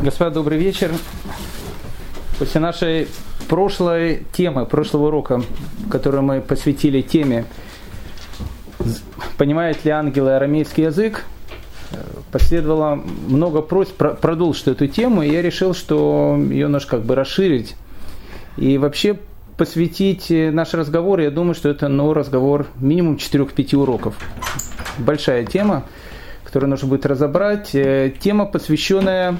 Господа, добрый вечер. После нашей прошлой темы, прошлого урока, который мы посвятили теме «Понимает ли ангелы арамейский язык?», последовало много просьб продолжить эту тему, и я решил, что ее нужно как бы расширить. И вообще посвятить наш разговор, я думаю, что это ну, разговор минимум 4-5 уроков. Большая тема, которую нужно будет разобрать. Э, тема, посвященная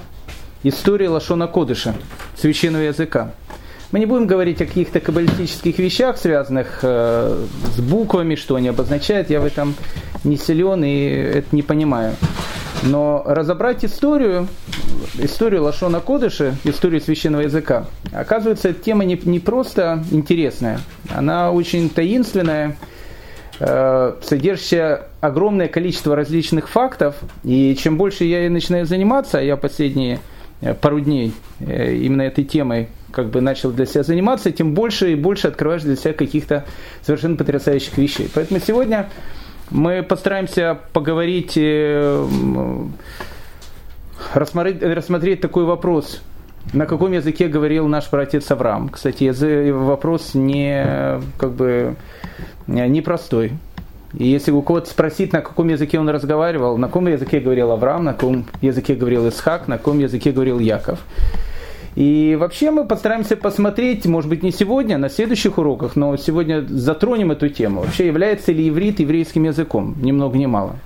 истории Лашона Кодыша, священного языка. Мы не будем говорить о каких-то каббалистических вещах, связанных э, с буквами, что они обозначают. Я в этом не силен и это не понимаю. Но разобрать историю, историю Лашона Кодыша, историю священного языка, оказывается, эта тема не, не просто интересная, она очень таинственная, э, содержащая огромное количество различных фактов. И чем больше я начинаю заниматься, а я последние пару дней э, именно этой темой как бы начал для себя заниматься, тем больше и больше открываешь для себя каких-то совершенно потрясающих вещей. Поэтому сегодня мы постараемся поговорить, э, рассмотреть, рассмотреть такой вопрос. На каком языке говорил наш братец Авраам? Кстати, вопрос не, как бы, непростой. И если у кого-то спросить, на каком языке он разговаривал, на каком языке говорил Авраам, на каком языке говорил Исхак, на каком языке говорил Яков. И вообще мы постараемся посмотреть, может быть, не сегодня, а на следующих уроках, но сегодня затронем эту тему. Вообще, является ли иврит еврейским языком? Ни много ни мало.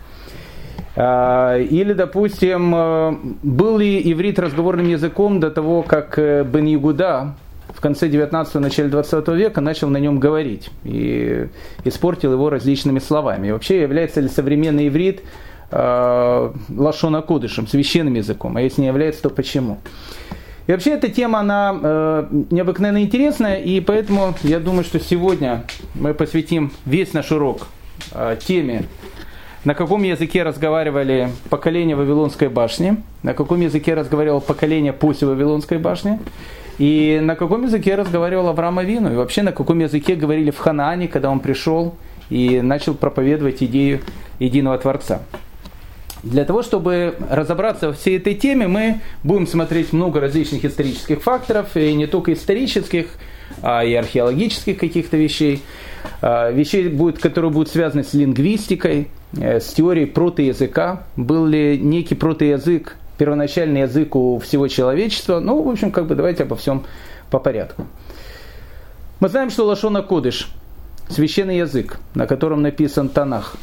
А, или, допустим, э, был ли иврит разговорным языком до того, как э, Бен Ягуда, в конце 19-го, начале 20 века начал на нем говорить и испортил его различными словами. И вообще является ли современный иврит э, лашона кодышем, священным языком, а если не является, то почему? И вообще эта тема, она э, необыкновенно интересная, и поэтому я думаю, что сегодня мы посвятим весь наш урок э, теме, на каком языке разговаривали поколение Вавилонской башни, на каком языке разговаривало поколение после Вавилонской башни, и на каком языке разговаривал Авраам Авину? И вообще на каком языке говорили в Ханаане, когда он пришел и начал проповедовать идею единого Творца? Для того, чтобы разобраться во всей этой теме, мы будем смотреть много различных исторических факторов, и не только исторических, а и археологических каких-то вещей. А, вещей, будет, которые будут связаны с лингвистикой, э, с теорией протоязыка. Был ли некий протоязык первоначальный язык у всего человечества. Ну, в общем, как бы давайте обо всем по порядку. Мы знаем, что Лашона Кодыш – священный язык, на котором написан Танах.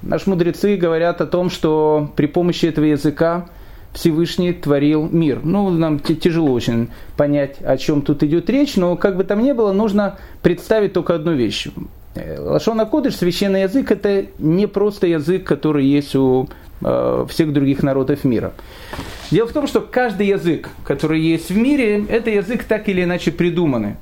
Наши мудрецы говорят о том, что при помощи этого языка Всевышний творил мир. Ну, нам тяжело очень понять, о чем тут идет речь, но как бы там ни было, нужно представить только одну вещь. Э, Лашона Кодыш, священный язык, это не просто язык, который есть у Э, всех других народов мира. Дело в том, что каждый язык, который есть в мире, это язык так или иначе придуманный.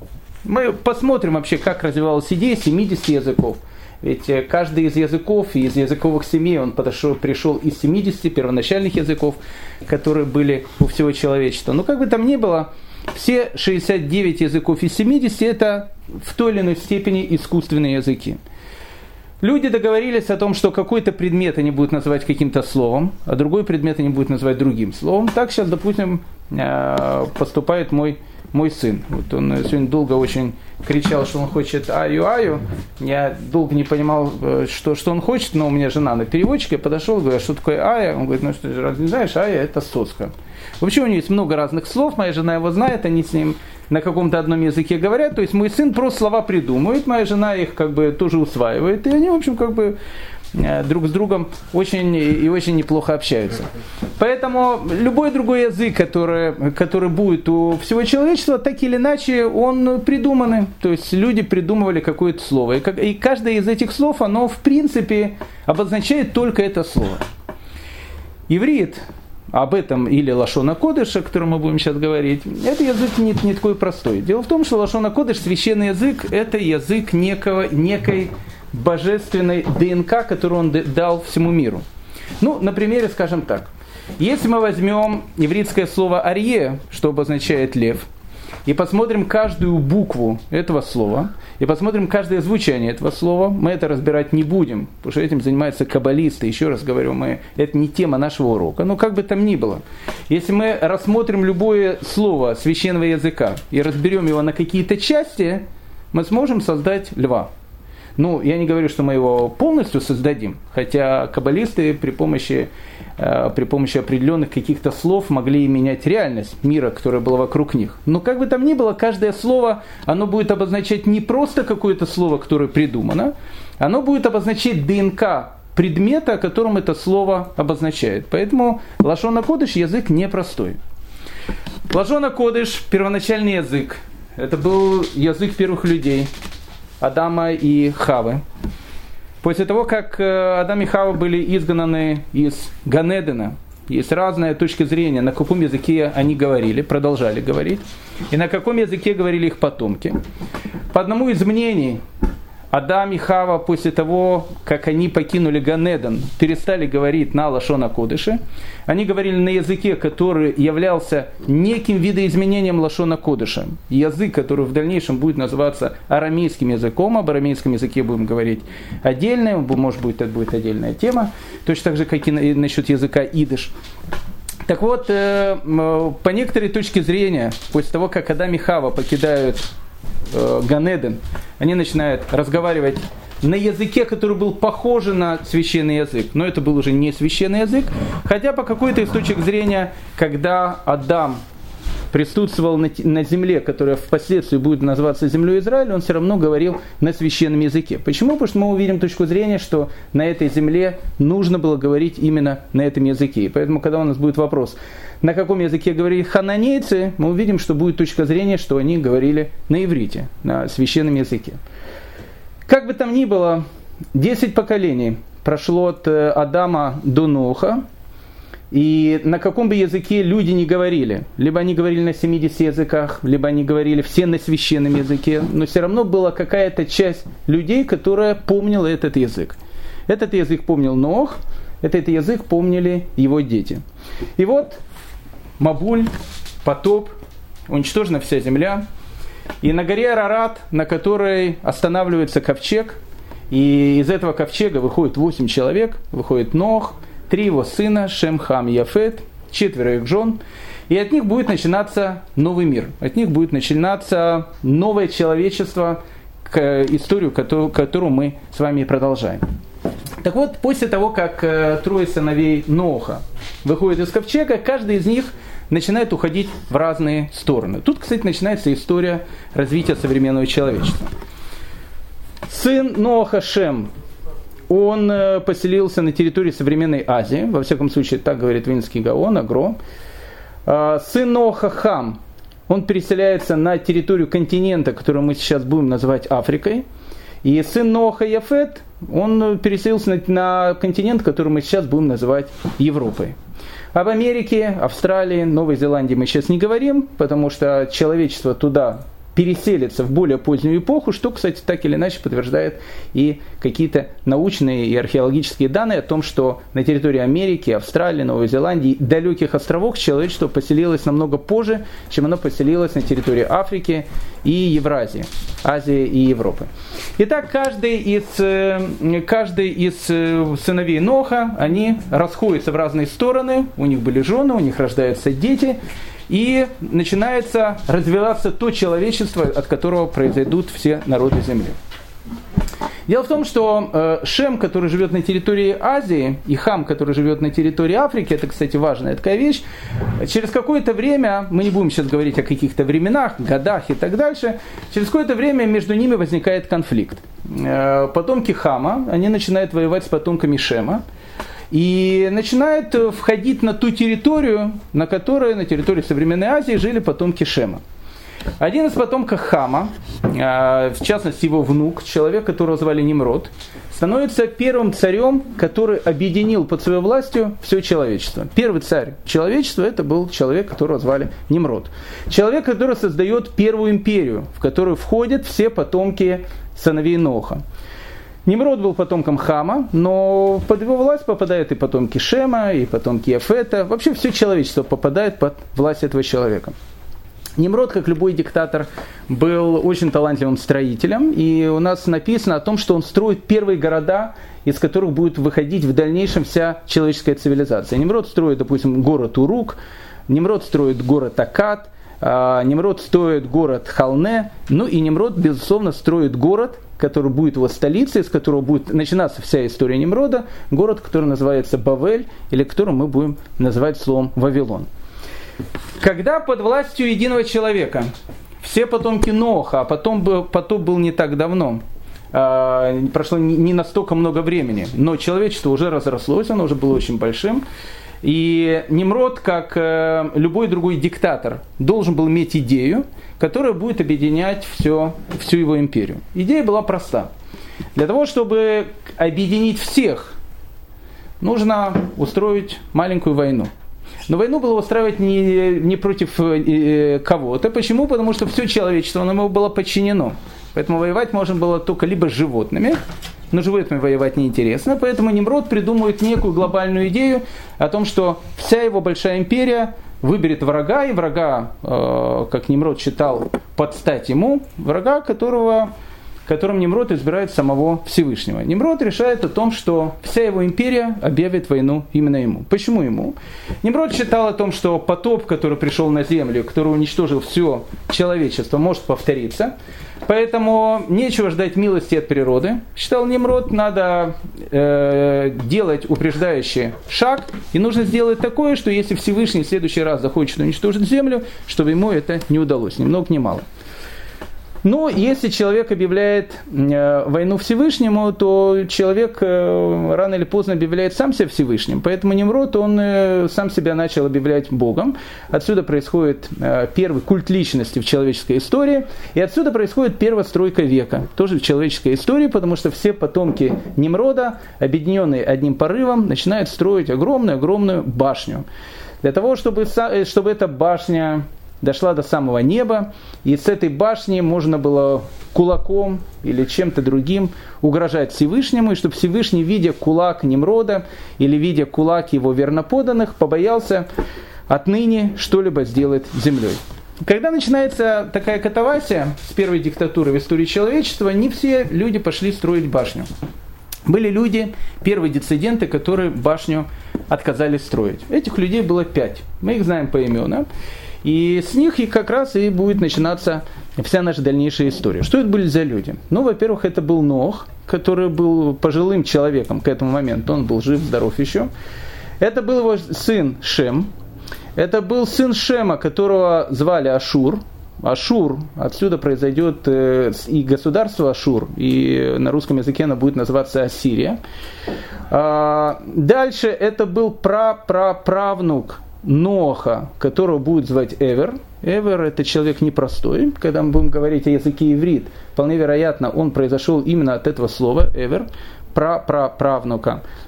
Мы посмотрим вообще, как развивалась идея 70 языков. Ведь э, каждый из языков, из языковых семей, он подошел, пришел из 70 первоначальных языков, которые были у всего человечества. Но как бы там ни было, все 69 языков из 70 это в той или иной степени искусственные языки. Люди договорились о том, что какой-то предмет они будут называть каким-то словом, а другой предмет они будут называть другим словом. Так сейчас, допустим, э, поступает мой, мой сын. Вот он сегодня долго очень кричал, что он хочет аю-аю. Я долго не понимал, э, что, что он хочет, но у меня жена на переводчике подошел, говорит, что такое ая? Он говорит, ну что, разве не знаешь, ая это соска. Вообще у него есть много разных слов, моя жена его знает, они с ним на каком-то одном языке говорят. То есть мой сын просто слова придумывает, моя жена их как бы тоже усваивает. И они, в общем, как бы э, друг с другом очень и очень неплохо общаются. Поэтому любой другой язык, который, который будет у всего человечества, так или иначе, он придуманный. То есть люди придумывали какое-то слово. И, каждое из этих слов, оно в принципе обозначает только это слово. Иврит об этом или Лашона Кодыш, о котором мы будем сейчас говорить, это язык не, не такой простой. Дело в том, что Лашона Кодыш, священный язык, это язык некого, некой божественной ДНК, которую он дал всему миру. Ну, на примере, скажем так. Если мы возьмем еврейское слово «арье», что обозначает «лев», и посмотрим каждую букву этого слова, и посмотрим каждое звучание этого слова, мы это разбирать не будем, потому что этим занимаются каббалисты, еще раз говорю, мы, это не тема нашего урока, но как бы там ни было. Если мы рассмотрим любое слово священного языка и разберем его на какие-то части, мы сможем создать льва. Ну, я не говорю, что мы его полностью создадим, хотя каббалисты при помощи, при помощи определенных каких-то слов могли менять реальность мира, которая была вокруг них. Но как бы там ни было, каждое слово, оно будет обозначать не просто какое-то слово, которое придумано, оно будет обозначать ДНК предмета, которым это слово обозначает. Поэтому Лашона Кодыш язык непростой. Лашона Кодыш – первоначальный язык. Это был язык первых людей, Адама и Хавы. После того, как э, Адам и Хава были изгнаны из Ганедена, есть разные точки зрения, на каком языке они говорили, продолжали говорить, и на каком языке говорили их потомки. По одному из мнений, Адам и Хава после того, как они покинули Ганедон, перестали говорить на Лашона Кодыше. Они говорили на языке, который являлся неким видоизменением Лашона Кодыша. Язык, который в дальнейшем будет называться арамейским языком. Об арамейском языке будем говорить отдельно. Может быть, это будет отдельная тема. Точно так же, как и насчет языка идыш. Так вот, э, по некоторой точке зрения, после того, как Адам и Хава покидают э, Ганеден, они начинают разговаривать на языке, который был похож на священный язык, но это был уже не священный язык, хотя по какой-то из точек зрения, когда Адам присутствовал на, на земле, которая впоследствии будет называться землей Израиля, он все равно говорил на священном языке. Почему? Потому что мы увидим точку зрения, что на этой земле нужно было говорить именно на этом языке. И поэтому, когда у нас будет вопрос, на каком языке говорили хананейцы, мы увидим, что будет точка зрения, что они говорили на иврите, на священном языке. Как бы там ни было, 10 поколений прошло от э, Адама до Ноха, и на каком бы языке люди не говорили, либо они говорили на 70 языках, либо они говорили все на священном языке, но все равно была какая-то часть людей, которая помнила этот язык. Этот язык помнил Нох, этот язык помнили его дети. И вот Мабуль, потоп, уничтожена вся земля. И на горе Арарат, на которой останавливается ковчег, и из этого ковчега выходит 8 человек, выходит Нох, три его сына, Шем, Хам Яфет, четверо их жен, и от них будет начинаться новый мир, от них будет начинаться новое человечество, к историю, которую, которую мы с вами продолжаем. Так вот, после того, как э, трое сыновей Ноха выходят из ковчега, каждый из них начинает уходить в разные стороны. Тут, кстати, начинается история развития современного человечества. Сын Ноха Шем он э, поселился на территории современной Азии, во всяком случае, так говорит Винский Гаон, Агро. А, сын Ноха Хам, он переселяется на территорию континента, который мы сейчас будем называть Африкой. И сын Ноха Яфет, он переселился на, на континент, который мы сейчас будем называть Европой. Об Америке, Австралии, Новой Зеландии мы сейчас не говорим, потому что человечество туда переселится в более позднюю эпоху, что, кстати, так или иначе подтверждает и какие-то научные и археологические данные о том, что на территории Америки, Австралии, Новой Зеландии, далеких островах человечество поселилось намного позже, чем оно поселилось на территории Африки и Евразии, Азии и Европы. Итак, каждый из, э, каждый из э, сыновей Ноха, они расходятся в разные стороны, у них были жены, у них рождаются дети, и начинается развиваться то человечество, от которого произойдут все народы Земли. Дело в том, что э, Шем, который живет на территории Азии, и Хам, который живет на территории Африки, это, кстати, важная такая вещь, через какое-то время, мы не будем сейчас говорить о каких-то временах, годах и так дальше, через какое-то время между ними возникает конфликт. Э, потомки Хама, они начинают воевать с потомками Шема, и начинают э, входить на ту территорию, на которой, на территории современной Азии, жили потомки Шема. Один из потомков Хама, э, в частности его внук, человек, которого звали Немрод, становится первым царем, который объединил под своей властью все человечество. Первый царь человечества это был человек, которого звали Немрод. Человек, который создает первую империю, в которую входят все потомки сыновей Ноха. Немрод был потомком Хама, но под его власть попадают и потомки Шема, и потомки Ефета. Вообще все человечество попадает под власть этого человека. Немрод, как любой диктатор, был очень талантливым строителем, и у нас написано о том, что он строит первые города, из которых будет выходить в дальнейшем вся человеческая цивилизация. Немрод строит, допустим, город Урук, Немрод строит город Акад, а, Немрод строит город Халне, ну и Немрод, безусловно, строит город, который будет его столицей, с которого будет начинаться вся история Немрода, город, который называется Бавель, или который мы будем называть словом Вавилон. Когда под властью единого человека все потомки Ноха, а потом был, потоп был не так давно, э, прошло не настолько много времени, но человечество уже разрослось, оно уже было очень большим, и Немрод, как э, любой другой диктатор, должен был иметь идею, которая будет объединять все, всю его империю. Идея была проста. Для того, чтобы объединить всех, нужно устроить маленькую войну. Но войну было устраивать не, не против э, кого-то. Почему? Потому что все человечество ему было подчинено. Поэтому воевать можно было только либо с животными, но животными воевать неинтересно. Поэтому Немрод придумывает некую глобальную идею о том, что вся его большая империя выберет врага, и врага, э, как Немрод считал, подстать ему, врага, которого которым Немрод избирает самого Всевышнего. Немрод решает о том, что вся его империя объявит войну именно ему. Почему ему? Немрод считал о том, что потоп, который пришел на землю, который уничтожил все человечество, может повториться. Поэтому нечего ждать милости от природы. Считал Немрод, надо э, делать упреждающий шаг. И нужно сделать такое, что если Всевышний в следующий раз захочет уничтожить землю, чтобы ему это не удалось. Ни много ни мало. Но если человек объявляет э, войну Всевышнему, то человек э, рано или поздно объявляет сам себя Всевышним. Поэтому Немрод, он э, сам себя начал объявлять Богом. Отсюда происходит первый культ личности в человеческой истории. И отсюда происходит первая стройка века, тоже в человеческой истории, потому что все потомки Немрода, объединенные одним порывом, начинают строить огромную-огромную башню. Для того, чтобы, чтобы эта башня дошла до самого неба, и с этой башни можно было кулаком или чем-то другим угрожать Всевышнему, и чтобы Всевышний, видя кулак Немрода или видя кулак его верноподанных, побоялся отныне что-либо сделать землей. Когда начинается такая катавасия с первой диктатуры в истории человечества, не все люди пошли строить башню. Были люди, первые дециденты, которые башню отказались строить. Этих людей было пять. Мы их знаем по именам. И с них и как раз и будет начинаться вся наша дальнейшая история. Что это были за люди? Ну, во-первых, это был Нох, который был пожилым человеком к этому моменту, он был жив, здоров еще. Это был его сын Шем. Это был сын Шема, которого звали Ашур. Ашур, отсюда произойдет э, и государство Ашур, и на русском языке оно будет называться Ассирия. А, дальше это был пра-пра-правнук Ноха, которого будет звать Эвер. Эвер – это человек непростой. Когда мы будем говорить о языке иврит, вполне вероятно, он произошел именно от этого слова Эвер, правнука э,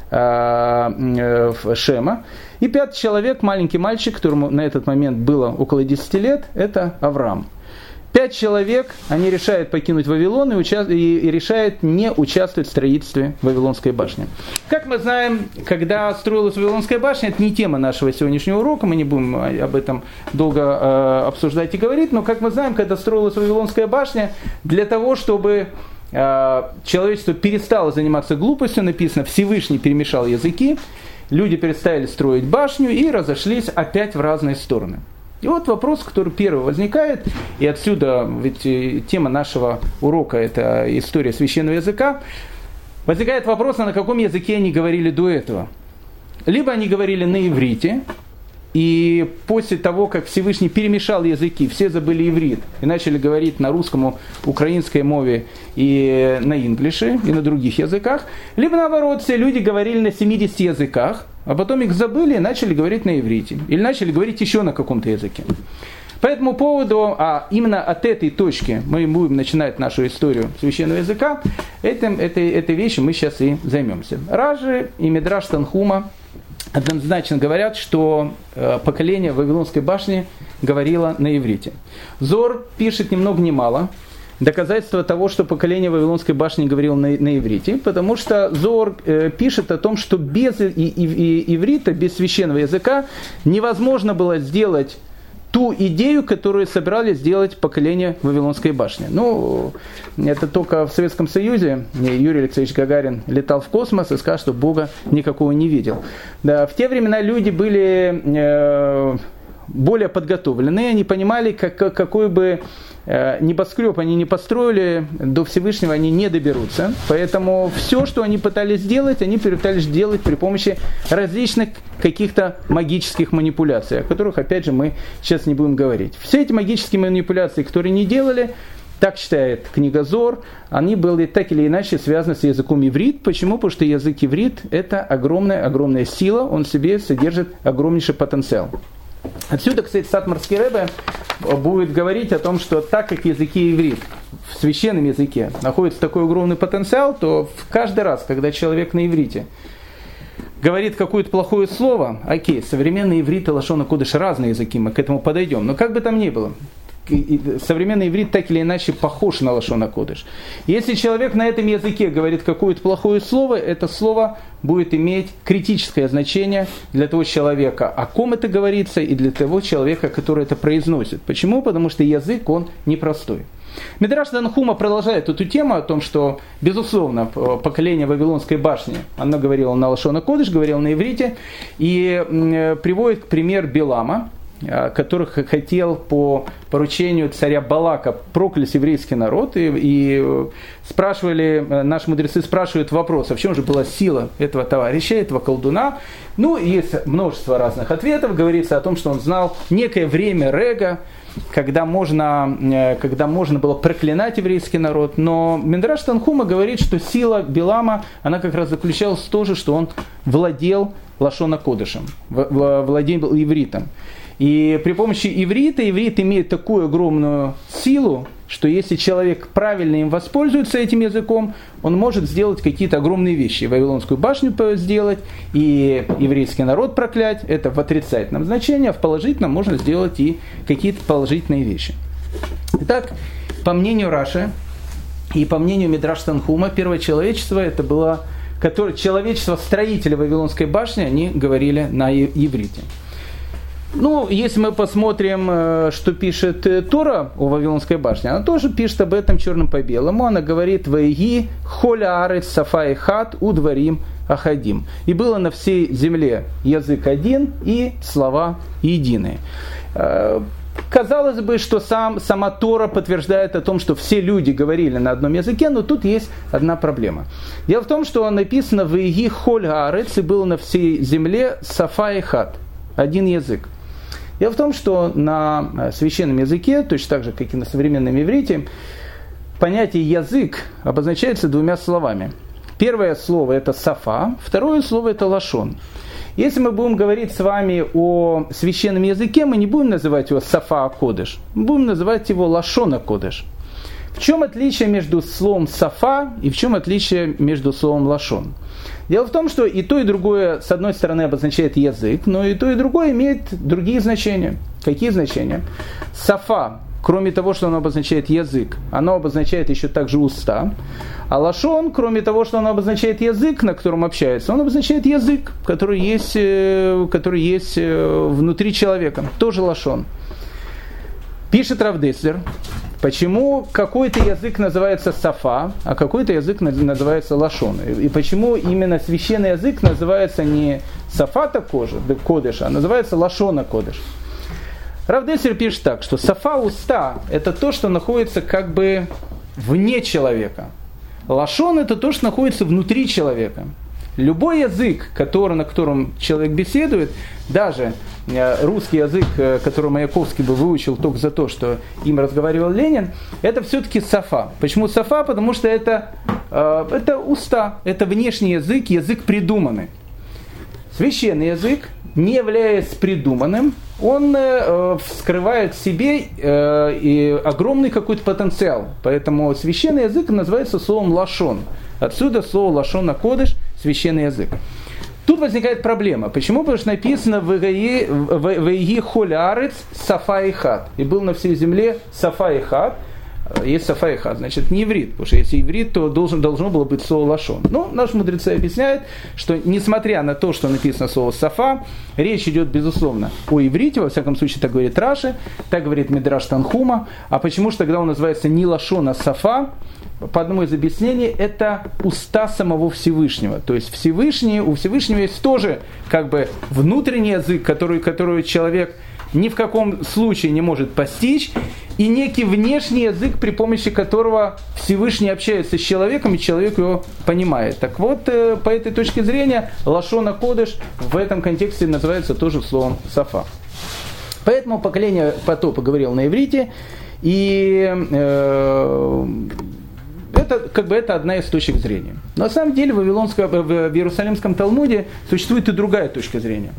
Шема. И пятый человек, маленький мальчик, которому на этот момент было около 10 лет, это Авраам. Пять человек, они решают покинуть Вавилон и, уча- и, решают не участвовать в строительстве Вавилонской башни. Как мы знаем, когда строилась Вавилонская башня, это не тема нашего сегодняшнего урока, мы не будем об этом долго э, обсуждать и говорить, но как мы знаем, когда строилась Вавилонская башня, для того, чтобы э, человечество перестало заниматься глупостью, написано, Всевышний перемешал языки, люди перестали строить башню и разошлись опять в разные стороны. И вот вопрос, который первый возникает, и отсюда, ведь э, тема нашего урока – это история священного языка, возникает вопрос, а на каком языке они говорили до этого. Либо они говорили на иврите, и после того, как Всевышний перемешал языки, все забыли иврит и начали говорить на русском, украинской мове и на инглише, и на других языках. Либо наоборот, все люди говорили на 70 языках, а потом их забыли и начали говорить на иврите. Или начали говорить еще на каком-то языке. По этому поводу, а именно от этой точки мы будем начинать нашу историю священного языка, этим, этой, этой вещью мы сейчас и займемся. Ражи и Медраш Танхума однозначно говорят, что э, поколение Вавилонской башни говорило на иврите. Зор пишет ни много ни мало доказательство того, что поколение Вавилонской башни говорило на, на иврите, потому что Зор э, пишет о том, что без и, и, и, иврита, без священного языка невозможно было сделать ту идею, которую собирались сделать поколение Вавилонской башни. Ну, это только в Советском Союзе Юрий Алексеевич Гагарин летал в космос и сказал, что Бога никакого не видел. Да, в те времена люди были э, более подготовленные, они понимали, как, какой бы небоскреб они не построили, до Всевышнего они не доберутся. Поэтому все, что они пытались сделать, они пытались делать при помощи различных каких-то магических манипуляций, о которых, опять же, мы сейчас не будем говорить. Все эти магические манипуляции, которые не делали, так считает книга Зор, они были так или иначе связаны с языком иврит. Почему? Потому что язык иврит – это огромная-огромная сила, он в себе содержит огромнейший потенциал. Отсюда, кстати, Сатмарский Рэбе будет говорить о том, что так как языки иврит в священном языке находится такой огромный потенциал, то каждый раз, когда человек на иврите говорит какое-то плохое слово, окей, современный иврит и лошона кудыш разные языки, мы к этому подойдем, но как бы там ни было, современный иврит так или иначе похож на лошона кодыш. Если человек на этом языке говорит какое-то плохое слово, это слово будет иметь критическое значение для того человека, о ком это говорится, и для того человека, который это произносит. Почему? Потому что язык, он непростой. Медраш Данхума продолжает эту тему о том, что, безусловно, поколение Вавилонской башни, оно говорило на Лашона Кодыш, говорило на иврите, и приводит пример Белама, которых хотел по поручению царя Балака проклясть еврейский народ. И, и э, спрашивали, э, наши мудрецы спрашивают вопрос, а в чем же была сила этого товарища, этого колдуна. Ну, есть множество разных ответов. Говорится о том, что он знал некое время Рега, когда можно, когда можно было проклинать еврейский народ. Но Миндраш Танхума говорит, что сила Билама, она как раз заключалась в том, что он владел Лашона Кодышем, владел ивритом. И при помощи иврита, иврит имеет такую огромную силу, что если человек правильно им воспользуется этим языком, он может сделать какие-то огромные вещи. Вавилонскую башню сделать, и еврейский народ проклять. Это в отрицательном значении, а в положительном можно сделать и какие-то положительные вещи. Итак, по мнению Раши и по мнению Мидраш Танхума, первое человечество это было, которое, человечество строителя Вавилонской башни, они говорили на иврите. Ну, если мы посмотрим, э, что пишет э, Тора о Вавилонской башне, она тоже пишет об этом черным по белому. Она говорит «Ваиги холя арец сафа и хат удварим ахадим». И было на всей земле язык один и слова единые. Э, казалось бы, что сам, сама Тора подтверждает о том, что все люди говорили на одном языке, но тут есть одна проблема. Дело в том, что написано в Иги Холь Арец и было на всей земле Сафа и Хат. Один язык. Дело в том, что на э, священном языке, точно так же, как и на современном иврите, понятие язык обозначается двумя словами. Первое слово это сафа, второе слово это лашон. Если мы будем говорить с вами о священном языке, мы не будем называть его сафа кодыш, мы будем называть его лашона кодыш. В чем отличие между словом сафа и в чем отличие между словом лашон? Дело в том, что и то, и другое, с одной стороны, обозначает язык, но и то, и другое имеет другие значения. Какие значения? Сафа, кроме того, что оно обозначает язык, оно обозначает еще также уста. А лашон, кроме того, что оно обозначает язык, на котором общается, он обозначает язык, который есть, э, который есть э, внутри человека. Тоже лашон. Пишет Равдеслер, Почему какой-то язык называется сафа, а какой-то язык называется лашон? И почему именно священный язык называется не сафата кожа, кодыш, а называется лашона кодыш? Равдесер пишет так, что сафа уста – это то, что находится как бы вне человека. Лашон – это то, что находится внутри человека. Любой язык, который, на котором человек беседует, даже э, русский язык, э, который Маяковский бы выучил только за то, что им разговаривал Ленин, это все-таки сафа. Почему сафа? Потому что это, э, это уста, это внешний язык, язык придуманный. Священный язык, не являясь придуманным, он э, скрывает в себе и огромный какой-то потенциал. Поэтому священный язык называется словом лашон. Отсюда слово лашон на кодыш, священный язык. Тут возникает проблема. Почему? Потому что написано в Иги Холярец Сафа и Хат. И был на всей земле Сафа и Хат. Есть Сафа и Хат, значит не иврит, потому что если иврит, то должен, должно было быть слово лашон. Но наши мудрецы объясняют, что несмотря на то, что написано слово Сафа, речь идет безусловно о иврите, во всяком случае так говорит Раши, так говорит Мидраш Танхума. А почему же тогда он называется не лашон, а Сафа? По одному из объяснений, это уста самого Всевышнего. То есть Всевышний, у Всевышнего есть тоже как бы внутренний язык, который, который человек ни в каком случае не может постичь, и некий внешний язык, при помощи которого Всевышний общается с человеком, и человек его понимает. Так вот, э, по этой точке зрения, Лашона Кодыш в этом контексте называется тоже словом Сафа. Поэтому поколение потопа говорил на иврите, и э, это, как бы, это одна из точек зрения. На самом деле в, Вавилонском, в Иерусалимском Талмуде существует и другая точка зрения.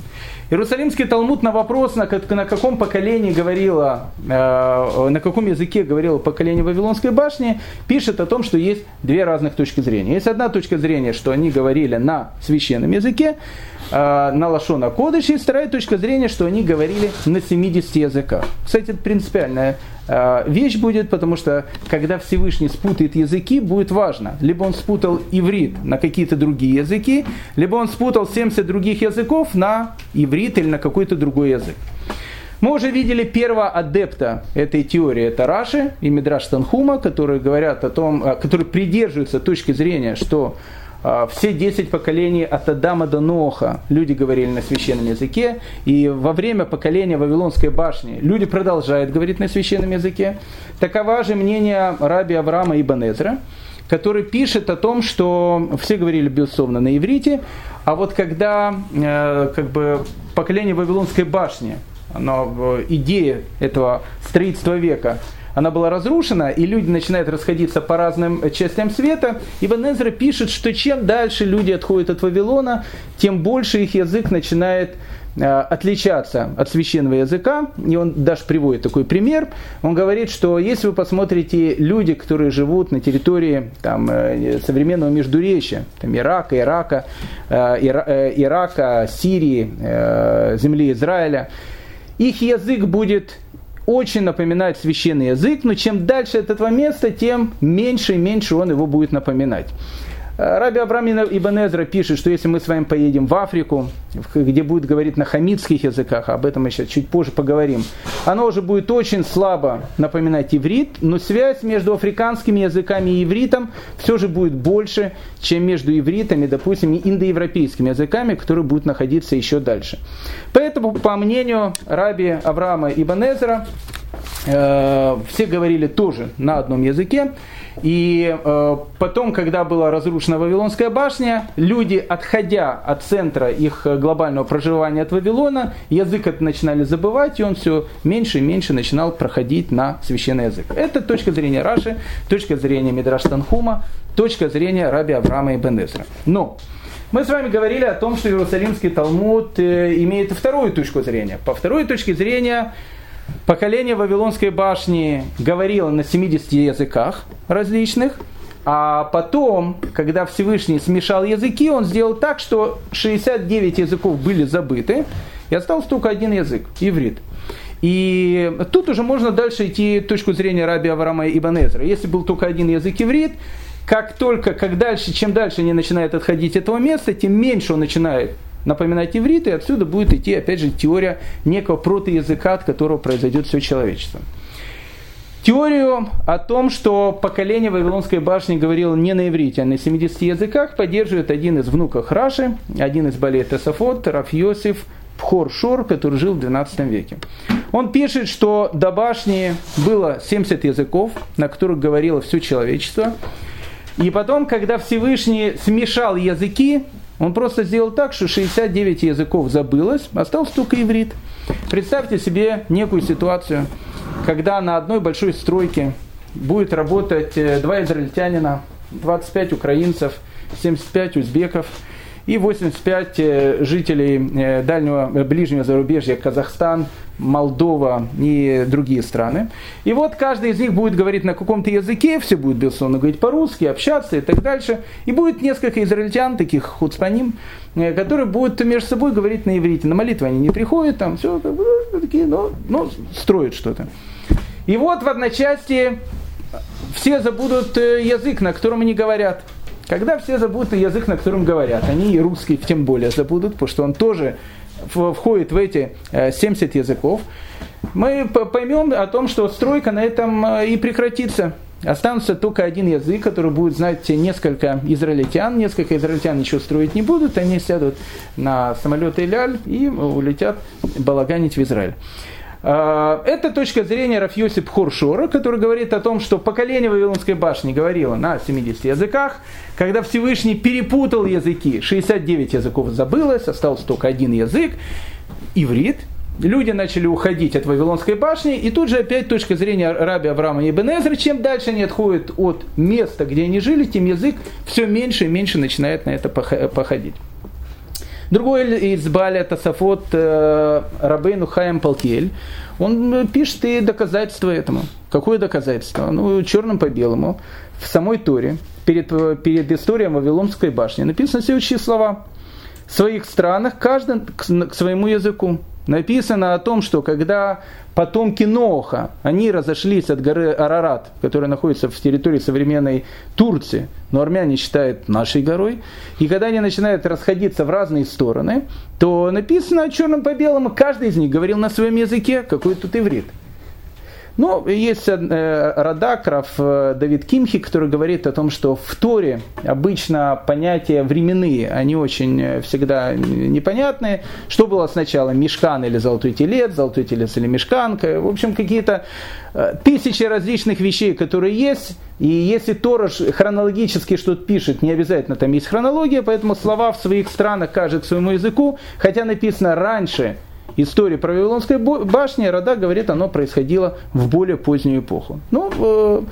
Иерусалимский Талмуд на вопрос, на, на каком поколении говорило, э, на каком языке говорило поколение Вавилонской башни, пишет о том, что есть две разных точки зрения. Есть одна точка зрения, что они говорили на священном языке, э, на Лашона Кодыш, и вторая точка зрения, что они говорили на 70 языках. Кстати, это принципиальная э, вещь будет, потому что когда Всевышний спутает языки, будет важно. Либо он спутал иврит на какие-то другие языки, либо он спутал 70 других языков на иврит или на какой-то другой язык. Мы уже видели первого адепта этой теории, это Раши и Мидраш Танхума, которые говорят о том, а, которые придерживаются точки зрения, что все 10 поколений от Адама до Ноха люди говорили на священном языке, и во время поколения Вавилонской башни люди продолжают говорить на священном языке. Таково же мнение раби Авраама и Банезра который пишет о том, что все говорили, безусловно, на иврите, а вот когда э, как бы поколение Вавилонской башни, оно, идея этого строительства века, она была разрушена, и люди начинают расходиться по разным частям света. И Ванезра пишет, что чем дальше люди отходят от Вавилона, тем больше их язык начинает Э, отличаться от священного языка, и он даже приводит такой пример, он говорит, что если вы посмотрите люди, которые живут на территории там, э, современного Междуречия, там, Ирака, Ирака, э, Ирака, Сирии, земли Израиля, их язык будет очень напоминать священный язык, но чем дальше от этого места, тем меньше и меньше он его будет напоминать. Раби Абрам Ибн пишет, что если мы с вами поедем в Африку, где будет говорить на хамитских языках, об этом мы сейчас чуть позже поговорим, оно уже будет очень слабо напоминать иврит, но связь между африканскими языками и ивритом все же будет больше, чем между ивритами, допустим, и индоевропейскими языками, которые будут находиться еще дальше. Поэтому, по мнению раби Авраама Ибн э, все говорили тоже на одном языке, и э, потом, когда была разрушена Вавилонская башня, люди, отходя от центра их глобального проживания от Вавилона, язык это начинали забывать, и он все меньше и меньше начинал проходить на священный язык. Это точка зрения Раши, точка зрения Мидраш Танхума, точка зрения Раби Авраама и Бенезра. Но мы с вами говорили о том, что Иерусалимский Талмуд э, имеет вторую точку зрения. По второй точке зрения поколение Вавилонской башни говорило на 70 языках различных, а потом, когда Всевышний смешал языки, он сделал так, что 69 языков были забыты, и остался только один язык – иврит. И тут уже можно дальше идти точку зрения раби Авраама и Банезра. Если был только один язык иврит, как только, как дальше, чем дальше они начинают отходить от этого места, тем меньше он начинает напоминать иврит, и отсюда будет идти, опять же, теория некого протоязыка, от которого произойдет все человечество. Теорию о том, что поколение Вавилонской башни говорило не на иврите, а на 70 языках, поддерживает один из внуков Раши, один из болей Тесофот, Раф Йосиф Пхор Шор, который жил в 12 веке. Он пишет, что до башни было 70 языков, на которых говорило все человечество. И потом, когда Всевышний смешал языки, он просто сделал так, что 69 языков забылось, остался только иврит. Представьте себе некую ситуацию, когда на одной большой стройке будет работать э, два израильтянина, 25 украинцев, 75 узбеков – и 85 э, жителей э, дальнего э, ближнего зарубежья, Казахстан, Молдова и другие страны. И вот каждый из них будет говорить на каком-то языке, все будет, безусловно, говорить по-русски, общаться и так дальше. И будет несколько израильтян, таких хуцпаним, которые будут между собой говорить на иврите. На молитву они не приходят, там все такие, но, но строят что-то. И вот в одночасье все забудут язык, на котором они говорят – когда все забудут язык, на котором говорят, они и русский тем более забудут, потому что он тоже входит в эти 70 э, языков, мы поймем о том, что стройка на этом э, и прекратится. Останется только один язык, который будет знать несколько израильтян. Несколько израильтян еще строить не будут. Они сядут на самолет Иляль и улетят балаганить в Израиль. А, это точка зрения Рафьосип Хоршора, который говорит о том, что поколение Вавилонской башни говорило на 70 языках, когда Всевышний перепутал языки, 69 языков забылось, остался только один язык, иврит, люди начали уходить от Вавилонской башни, и тут же опять точка зрения раби Авраама и Бенезра, чем дальше они отходят от места, где они жили, тем язык все меньше и меньше начинает на это походить. Другой из Баля Тасафот э, Рабейну Хаем Палтель, он пишет и доказательство этому. Какое доказательство? Ну, черным по белому. В самой Торе, перед, перед историей Вавилонской башни, написаны следующие слова. В своих странах каждый к своему языку написано о том, что когда потомки Ноха, они разошлись от горы Арарат, которая находится в территории современной Турции, но армяне считают нашей горой, и когда они начинают расходиться в разные стороны, то написано черным по белому, каждый из них говорил на своем языке, какой тут иврит. Ну, есть э, Радакров э, Давид Кимхи, который говорит о том, что в Торе обычно понятия временные, они очень э, всегда непонятные. Что было сначала, мешкан или золотой телец, золотой телец или мешканка. В общем, какие-то тысячи различных вещей, которые есть. И если Тора хронологически что-то пишет, не обязательно там есть хронология, поэтому слова в своих странах кажут своему языку, хотя написано раньше, истории про Вавилонской башни, Рада говорит, оно происходило в более позднюю эпоху. Ну, э,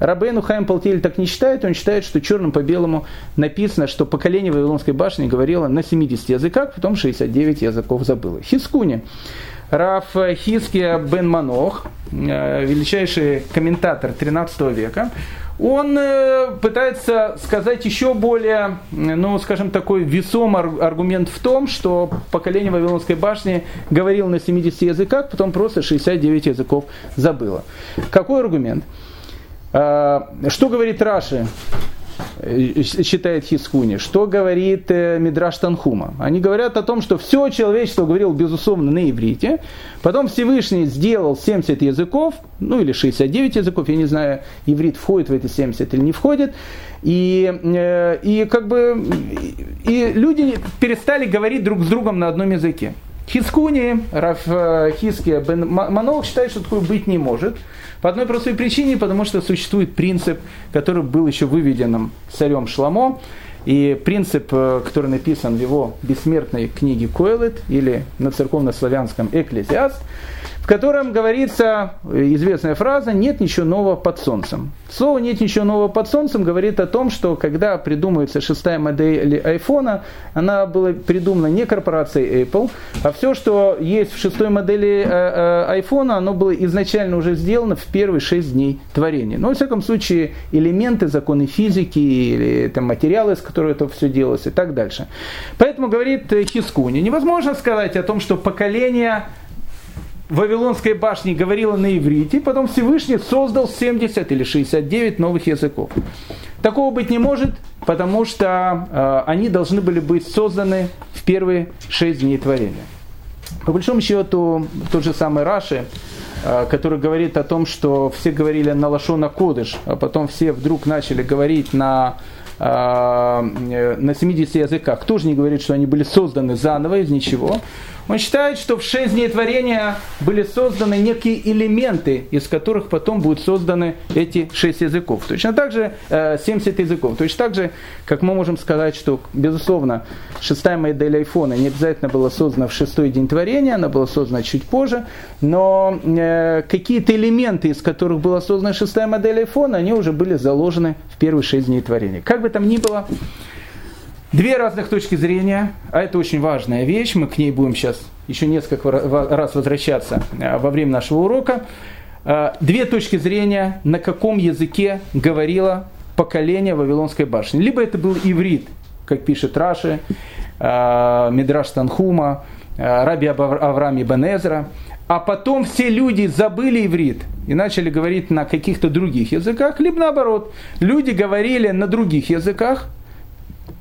Рабейну Хайм Палтель так не считает, он считает, что черным по белому написано, что поколение Вавилонской башни говорило на 70 языках, потом 69 языков забыло. Хискуни. Раф Хиския бен Манох, э, величайший комментатор 13 века, он э, пытается сказать еще более, ну, скажем, такой весомый аргумент в том, что поколение Вавилонской башни говорило на 70 языках, потом просто 69 языков забыло. Какой аргумент? А, что говорит Раши? Э, считает Хискуни, что говорит э, Мидраш Танхума. Они говорят о том, что все человечество говорило, безусловно, на иврите, потом Всевышний сделал 70 языков, ну или 69 языков, я не знаю, иврит входит в эти 70 или не входит, и, э, и как бы и люди перестали говорить друг с другом на одном языке. Хискуни, Раф Хиски Бен Манол считает, что такое быть не может. По одной простой причине, потому что существует принцип, который был еще выведенным царем Шламо, и принцип, э, который написан в его бессмертной книге Койлет или на церковно-славянском Экклезиаст, в котором говорится известная фраза «нет ничего нового под солнцем». Слово «нет ничего нового под солнцем» говорит о том, что когда придумывается шестая модель айфона, она была придумана не корпорацией Apple, а все, что есть в шестой модели айфона, оно было изначально уже сделано в первые шесть дней творения. Но, во всяком случае, элементы, законы физики или там, материалы, из которых это все делалось и так дальше. Поэтому, говорит Хискуни, невозможно сказать о том, что поколение Вавилонской башни говорила на иврите, потом Всевышний создал 70 или 69 новых языков. Такого быть не может, потому что э, они должны были быть созданы в первые шесть дней творения. По большому счету, тот же самый Раши, э, который говорит о том, что все говорили на Лашона Кодыш, а потом все вдруг начали говорить на э, на 70 языках, тоже не говорит, что они были созданы заново из ничего. Он считает, что в шесть дней творения были созданы некие элементы, из которых потом будут созданы эти шесть языков. Точно так же 70 э, языков. Точно так же, как мы можем сказать, что, безусловно, шестая модель айфона не обязательно была создана в шестой день творения, она была создана чуть позже, но э, какие-то элементы, из которых была создана шестая модель айфона, они уже были заложены в первые шесть дней творения. Как бы там ни было, Две разных точки зрения, а это очень важная вещь, мы к ней будем сейчас еще несколько раз возвращаться э, во время нашего урока. Э, две точки зрения, на каком языке говорило поколение Вавилонской башни. Либо это был иврит, как пишет Раши, э, Мидраш Танхума, Раби Авраам Ибн а потом все люди забыли иврит и начали говорить на каких-то других языках, либо наоборот, люди говорили на других языках,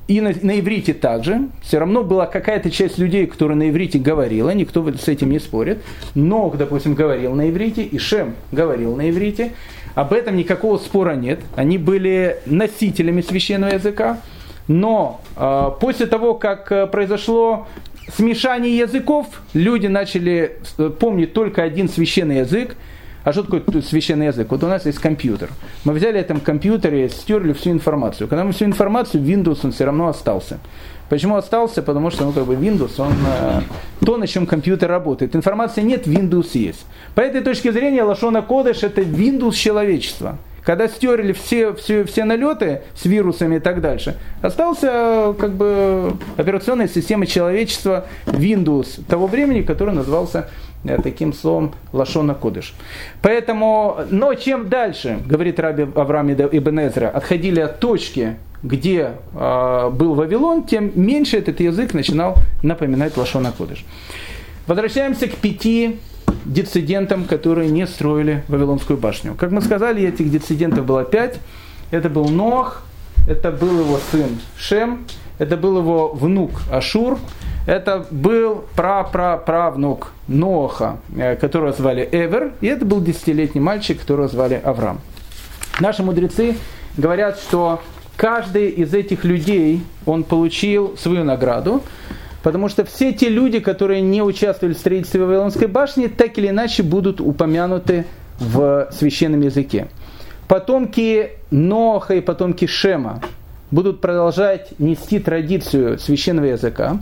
и на, на иврите также. Все равно была какая-то часть людей, которая на иврите говорила, никто с этим не спорит. Ног, допустим, говорил на иврите, и Шем говорил на иврите. Об этом никакого спора нет. Они были носителями священного языка. Но э, после того, как э, произошло смешание языков люди начали э, помнить только один священный язык. А что такое священный язык? Вот у нас есть компьютер. Мы взяли этом компьютере, стерли всю информацию. Когда мы всю информацию, Windows он все равно остался. Почему остался? Потому что ну, как бы Windows, он э, то, на чем компьютер работает. Информации нет, Windows есть. По этой точке зрения Лашона Кодыш это Windows человечества. Когда стерли все, все, все налеты с вирусами и так дальше, остался как бы операционная система человечества Windows того времени, который назывался э, таким словом Лашона Кодыш. Поэтому, но чем дальше, говорит Раби Авраам Ибн Эзра, отходили от точки, где э, был Вавилон, тем меньше этот язык начинал напоминать Лашона Кодыш. Возвращаемся к пяти дисидентам, которые не строили Вавилонскую башню. Как мы сказали, этих дисидентов было пять. Это был Нох, это был его сын Шем, это был его внук Ашур, это был пра-пра-правнук Ноха, э, которого звали Эвер, и это был десятилетний мальчик, которого звали Авраам. Наши мудрецы говорят, что каждый из этих людей, он получил свою награду, Потому что все те люди, которые не участвовали в строительстве Вавилонской башни, так или иначе будут упомянуты в священном языке. Потомки Ноха и потомки Шема будут продолжать нести традицию священного языка.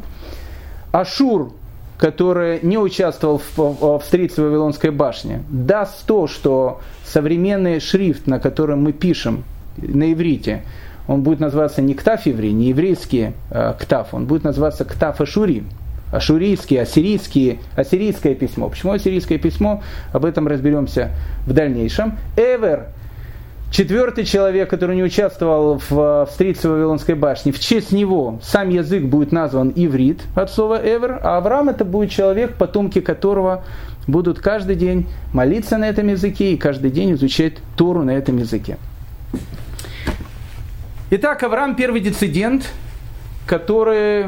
Ашур, который не участвовал в, в строительстве Вавилонской башни, даст то, что современный шрифт, на котором мы пишем на иврите, он будет называться не Ктаф еврей, не еврейский э, Ктаф, он будет называться Ктаф Ашури, ашурийский, ассирийский, ассирийское письмо. Почему ассирийское письмо? Об этом разберемся в дальнейшем. Эвер, четвертый человек, который не участвовал в, в строительстве Вавилонской башни, в честь него сам язык будет назван иврит от слова Эвер, а Авраам это будет человек, потомки которого будут каждый день молиться на этом языке и каждый день изучать Тору на этом языке. Итак, Авраам первый децидент, который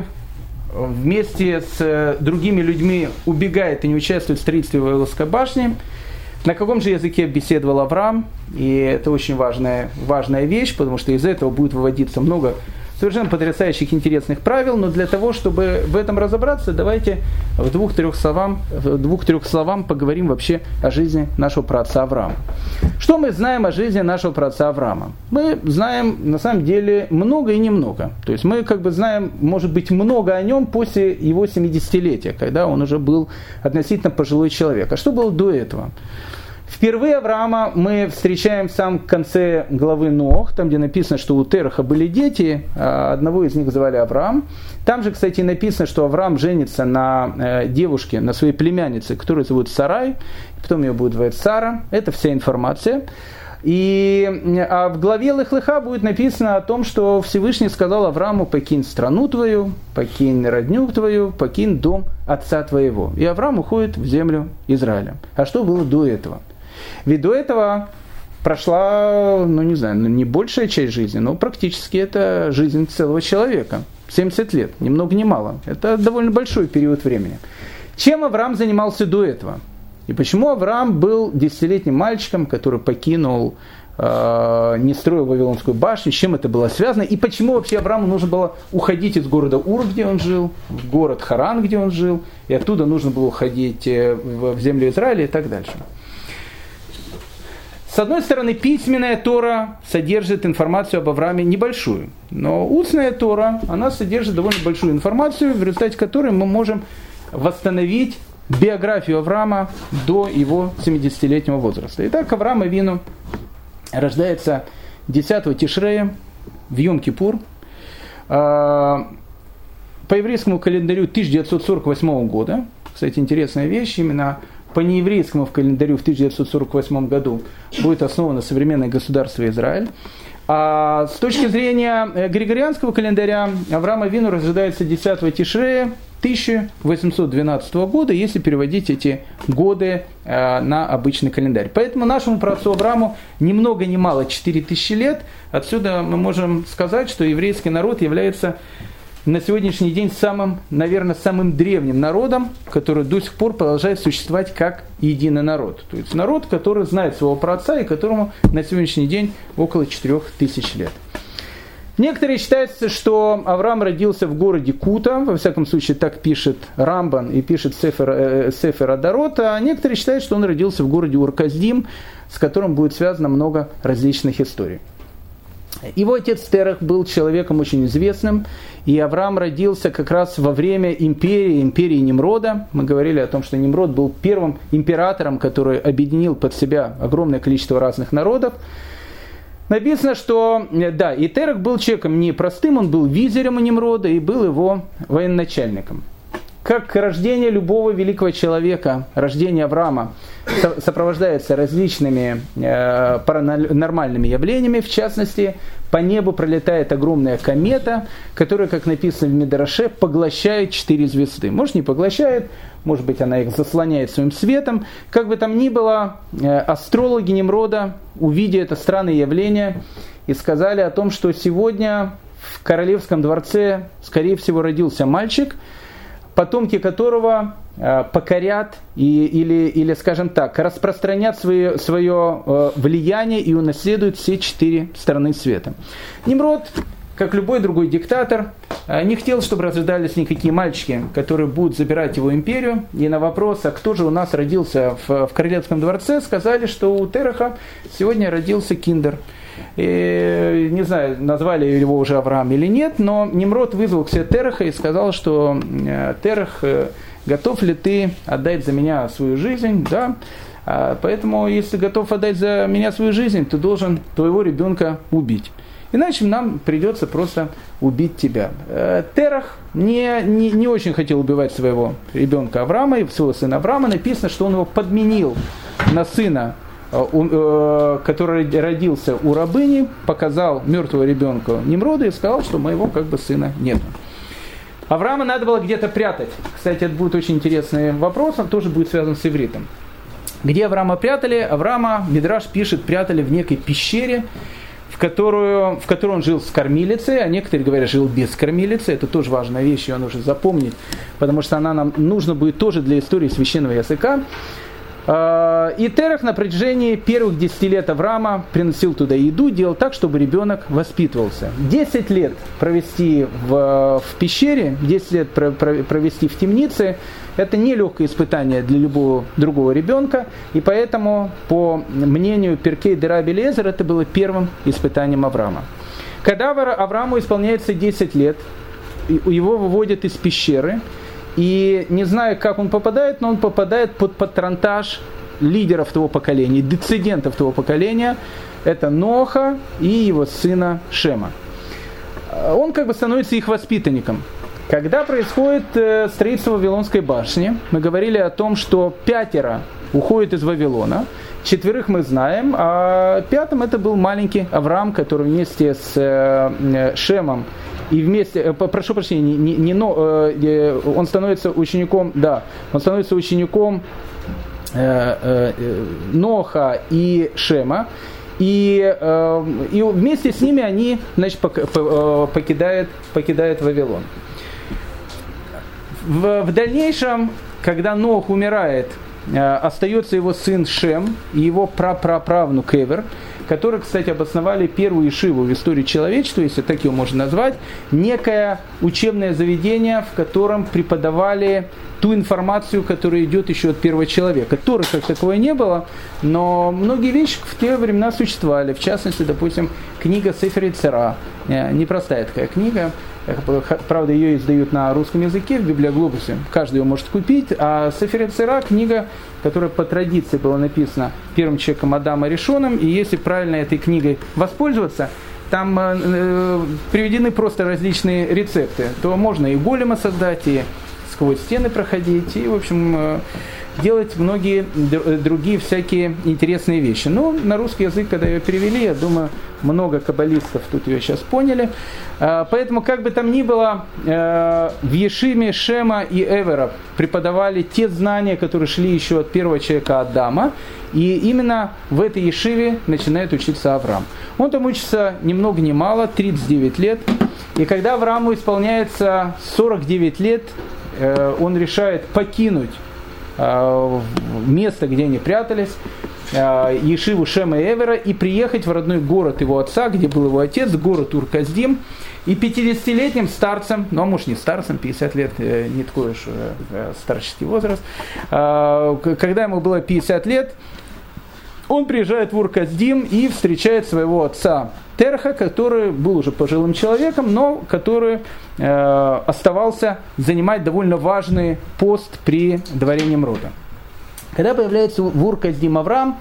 вместе с э, другими людьми убегает и не участвует в строительстве Вавилонской башни. На каком же языке беседовал Авраам? И это очень важная, важная вещь, потому что из этого будет выводиться много совершенно потрясающих, интересных правил, но для того, чтобы в этом разобраться, давайте в двух-трех словам, в двух-трех словам поговорим вообще о жизни нашего праотца Авраама. Что мы знаем о жизни нашего праотца Авраама? Мы знаем, на самом деле, много и немного. То есть мы как бы знаем, может быть, много о нем после его 70-летия, когда он уже был относительно пожилой человек. А что было до этого? Впервые Авраама мы встречаем в самом конце главы Нох, там, где написано, что у Тераха были дети, а одного из них звали Авраам. Там же, кстати, написано, что Авраам женится на э, девушке, на своей племяннице, которую зовут Сарай, потом ее будет звать Сара. Это вся информация. И а в главе Лехлыха будет написано о том, что Всевышний сказал Аврааму, покинь страну твою, покинь родню твою, покинь дом отца твоего. И Авраам уходит в землю Израиля. А что было до этого? До этого прошла, ну не знаю, ну, не большая часть жизни, но практически это жизнь целого человека. 70 лет, ни много ни мало. Это довольно большой период времени. Чем Авраам занимался до этого? И почему Авраам был десятилетним мальчиком, который покинул, э, не строил Вавилонскую башню, с чем это было связано, и почему вообще Аврааму нужно было уходить из города Ур, где он жил, в город Харан, где он жил, и оттуда нужно было уходить э, в землю Израиля и так дальше. С одной стороны, письменная Тора содержит информацию об Аврааме небольшую, но устная Тора, она содержит довольно большую информацию, в результате которой мы можем восстановить биографию Авраама до его 70-летнего возраста. Итак, Авраам Авину рождается 10 Тишрея в Йом-Кипур. А, по еврейскому календарю 1948 года, кстати, интересная вещь, именно по нееврейскому календарю в 1948 году будет основано современное государство Израиль. А с точки зрения э, григорианского календаря Авраама Вину рождается 10 Тишрея 1812 года, если переводить эти годы э, на обычный календарь. Поэтому нашему праотцу Аврааму ни много ни мало 4000 лет. Отсюда мы можем сказать, что еврейский народ является на сегодняшний день самым, наверное, самым древним народом, который до сих пор продолжает существовать как единый народ. То есть народ, который знает своего праотца и которому на сегодняшний день около 4000 лет. Некоторые считают, что Авраам родился в городе Кута, во всяком случае так пишет Рамбан и пишет Сефер, э, Сефер Адарот, а некоторые считают, что он родился в городе Урказдим, с которым будет связано много различных историй. Его отец Терах был человеком очень известным, и Авраам родился как раз во время империи, империи Немрода. Мы говорили о том, что Немрод был первым императором, который объединил под себя огромное количество разных народов. Написано, что, э, да, и Терах был человеком не простым, он был визирем у Немрода и был его военачальником. Как рождение любого великого человека, рождение Авраама, сопровождается различными э, паранормальными явлениями, в частности, по небу пролетает огромная комета, которая, как написано в Медраше, поглощает четыре звезды. Может, не поглощает, может быть, она их заслоняет своим светом. Как бы там ни было, э, астрологи Немрода, увидя это странное явление, и сказали о том, что сегодня в королевском дворце, скорее всего, родился мальчик – потомки которого э, покорят и, или, или, скажем так, распространят свое, свое э, влияние и унаследуют все четыре страны света. Nimrod, как любой другой диктатор, э, не хотел, чтобы рождались никакие мальчики, которые будут забирать его империю. И на вопрос, а кто же у нас родился в, в Королевском дворце, сказали, что у Тераха сегодня родился Киндер. И, не знаю, назвали его уже Авраам или нет, но Немрод вызвал к себе Тераха и сказал, что э, Терах, э, готов ли ты отдать за меня свою жизнь? Да. А, поэтому, если готов отдать за меня свою жизнь, ты должен твоего ребенка убить. Иначе нам придется просто убить тебя. Э, Терах не, не, не очень хотел убивать своего ребенка Авраама, своего сына Авраама. Написано, что он его подменил на сына который родился у рабыни, показал мертвого ребенка Немрода и сказал, что моего как бы сына нет. Авраама надо было где-то прятать. Кстати, это будет очень интересный вопрос, он тоже будет связан с ивритом. Где Авраама прятали? Авраама, Мидраш пишет, прятали в некой пещере, в которую, в которой он жил с кормилицей, а некоторые говорят, жил без кормилицы. Это тоже важная вещь, ее нужно запомнить, потому что она нам нужна будет тоже для истории священного языка. А, и Терах на протяжении первых 10 лет Авраама приносил туда еду, делал так, чтобы ребенок воспитывался. 10 лет провести в, в пещере, 10 лет провести в темнице, это нелегкое испытание для любого другого ребенка, и поэтому, по мнению Перкей Дераби Лезер, это было первым испытанием Авраама. Когда Аврааму исполняется 10 лет, его выводят из пещеры, и не знаю, как он попадает, но он попадает под патронтаж лидеров того поколения, децидентов того поколения. Это Ноха и его сына Шема. Он как бы становится их воспитанником. Когда происходит э, строительство Вавилонской башни, мы говорили о том, что пятеро уходит из Вавилона, четверых мы знаем, а пятым это был маленький Авраам, который вместе с э, э, Шемом и вместе, э, прошу прощения, не, не, но, э, он становится учеником, да, он становится учеником э, э, Ноха и Шема, и, э, и вместе с ними они значит, э, покидают, покидают Вавилон. В, в дальнейшем, когда Нох умирает, остается его сын Шем и его прапраправнук Эвер – которые, кстати, обосновали первую Ишиву в истории человечества, если так ее можно назвать, некое учебное заведение, в котором преподавали ту информацию, которая идет еще от первого человека. Торы как таковой не было, но многие вещи в те времена существовали. В частности, допустим, книга Сефер Цера. Э, непростая такая книга. Правда, ее издают на русском языке в библиоглобусе. Каждый ее может купить. А Сефер Цера книга, которая по традиции была написана первым человеком Адама Решоном. И если правильно этой книгой воспользоваться, там э, э приведены просто различные рецепты. То можно и голема создать, и сквозь стены проходить и, в общем, э, делать многие э, другие всякие интересные вещи. Но на русский язык, когда ее перевели, я думаю, много каббалистов тут ее сейчас поняли. А, поэтому, как бы там ни было, э, в Ешиме Шема и Эвера преподавали те знания, которые шли еще от первого человека Адама. И именно в этой Ешиве начинает учиться Авраам. Он там учится ни много ни мало, 39 лет. И когда Аврааму исполняется 49 лет, Э, он решает покинуть место, где они прятались, Ешиву Шема Эвера и приехать в родной город его отца, где был его отец, город Урказдим. И 50-летним старцем, ну а может не старцем, 50 лет не такой уж старческий возраст, когда ему было 50 лет, он приезжает в Урказдим и встречает своего отца Терха, который был уже пожилым человеком, но который э, оставался занимать довольно важный пост при дворе Немрода. Когда появляется в Урказдим Авраам,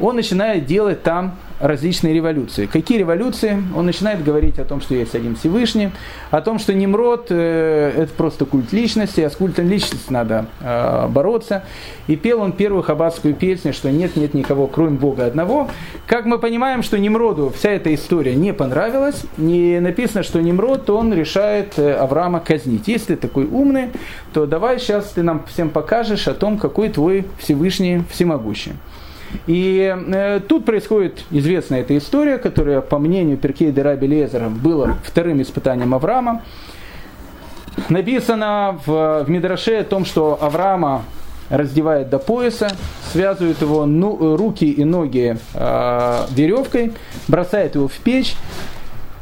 он начинает делать там различные революции. Какие революции? Он начинает говорить о том, что есть один Всевышний, о том, что Немрод э, это просто культ личности, а с культом личности надо э, бороться. И пел он первую хаббатскую песню, что нет, нет никого, кроме Бога одного. Как мы понимаем, что Немроду вся эта история не понравилась, не написано, что Немрод, он решает э, Авраама казнить. Если ты такой умный, то давай сейчас ты нам всем покажешь о том, какой твой Всевышний всемогущий. И э, тут происходит известная эта история, которая, по мнению Перкей де Раби Лезера, была вторым испытанием Авраама. Написано в, в Мидраше о том, что Авраама раздевает до пояса, связывает его ну, руки и ноги э, веревкой, бросает его в печь.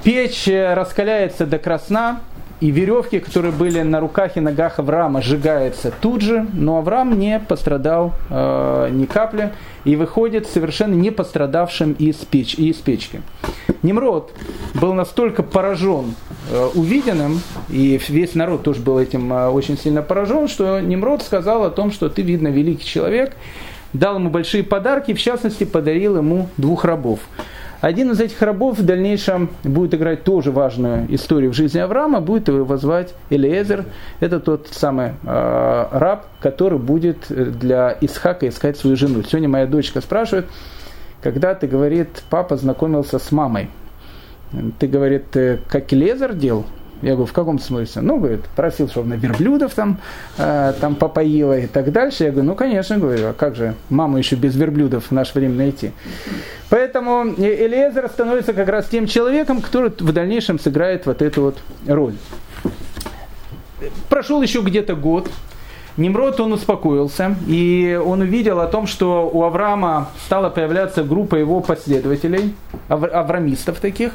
Печь раскаляется до красна, и веревки, которые были на руках и ногах Авраама, сжигаются тут же, но Авраам не пострадал э, ни капли и выходит совершенно не пострадавшим из, печ, из печки. Немрод был настолько поражен э, увиденным, и весь народ тоже был этим э, очень сильно поражен, что Немрод сказал о том, что ты, видно, великий человек, дал ему большие подарки, в частности, подарил ему двух рабов. Один из этих рабов в дальнейшем будет играть тоже важную историю в жизни Авраама, будет его звать Элиезер. Это тот самый э, раб, который будет для Исхака искать свою жену. Сегодня моя дочка спрашивает, когда ты, говорит, папа знакомился с мамой. Ты, говорит, как Элиезер делал? Я говорю, в каком смысле? Ну, говорит, просил, чтобы на верблюдов там, э, там попоила и так дальше. Я говорю, ну, конечно, говорю, а как же маму еще без верблюдов в наше время найти? Поэтому Элиезер становится как раз тем человеком, который в дальнейшем сыграет вот эту вот роль. Прошел еще где-то год, Немрод, он успокоился, и он увидел о том, что у Авраама стала появляться группа его последователей, аврамистов таких,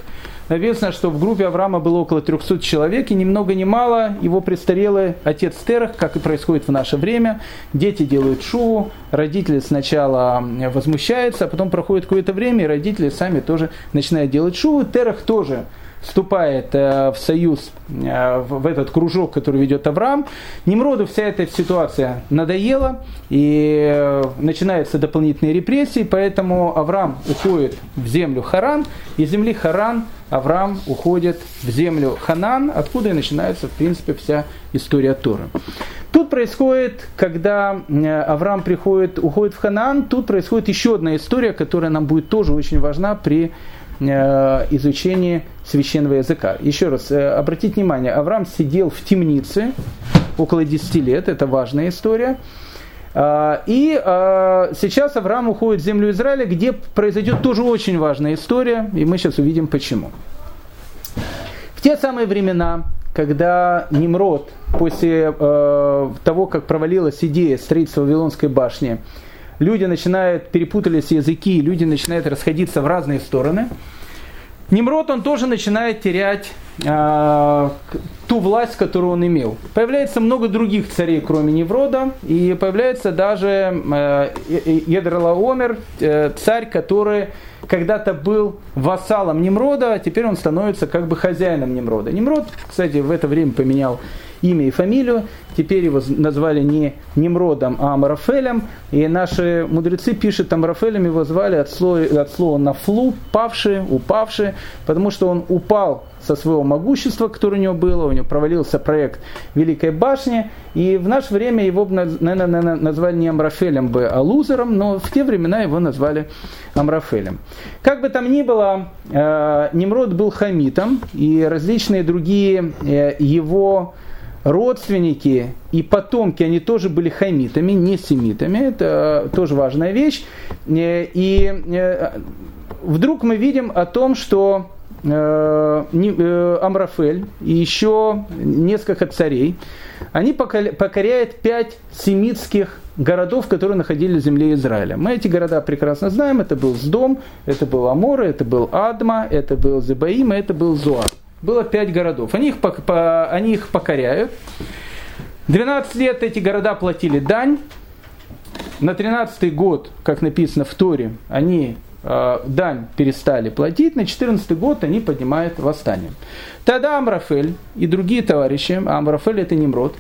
Написано, что в группе Авраама было около 300 человек, и ни много ни мало его престарелый отец Терах, как и происходит в наше время. Дети делают шоу, родители сначала возмущаются, а потом проходит какое-то время, и родители сами тоже начинают делать шоу. Терах тоже вступает э, в союз, э, в этот кружок, который ведет Авраам. Немроду вся эта ситуация надоела, и э, начинаются дополнительные репрессии, поэтому Авраам уходит в землю Харан, из земли Харан Авраам уходит в землю Ханан, откуда и начинается, в принципе, вся история Торы. Тут происходит, когда Авраам приходит, уходит в Ханан, тут происходит еще одна история, которая нам будет тоже очень важна при изучении священного языка. Еще раз, э, обратите внимание, Авраам сидел в темнице около 10 лет, это важная история. А, и а, сейчас Авраам уходит в землю Израиля, где произойдет тоже очень важная история, и мы сейчас увидим почему. В те самые времена, когда Немрод, после э, того, как провалилась идея строительства Вавилонской башни, люди начинают, перепутались языки, люди начинают расходиться в разные стороны. Немрод, он тоже начинает терять э, ту власть, которую он имел. Появляется много других царей, кроме Неврода, и появляется даже э, Едралаомер, э, царь, который когда-то был вассалом Немрода, а теперь он становится как бы хозяином Немрода. Немрод, кстати, в это время поменял имя и фамилию. Теперь его назвали не Немродом, а Амарафелем. И наши мудрецы пишут, Амарафелем его звали от слова, от слова нафлу, павший, упавший, потому что он упал со своего могущества, которое у него было, у него провалился проект Великой башни, и в наше время его, наверное, назвали не Амрафелем бы, а лузером, но в те времена его назвали Амрафелем. Как бы там ни было, э, Немрод был хамитом, и различные другие э, его родственники и потомки, они тоже были хамитами, не семитами, это тоже важная вещь. Э, и вдруг мы видим о том, что Амрафель и еще несколько царей, они покоряют пять семитских городов, которые находились в земле Израиля. Мы эти города прекрасно знаем. Это был Сдом, это был Амор, это был Адма, это был Зебаим, это был Зоар. Было пять городов. Они их, они их покоряют. 12 лет эти города платили дань. На 13 год, как написано в Торе, они э, дань перестали платить. На 14 год они поднимают восстание. Тогда Амрафель и другие товарищи, Амрафель это Немрод,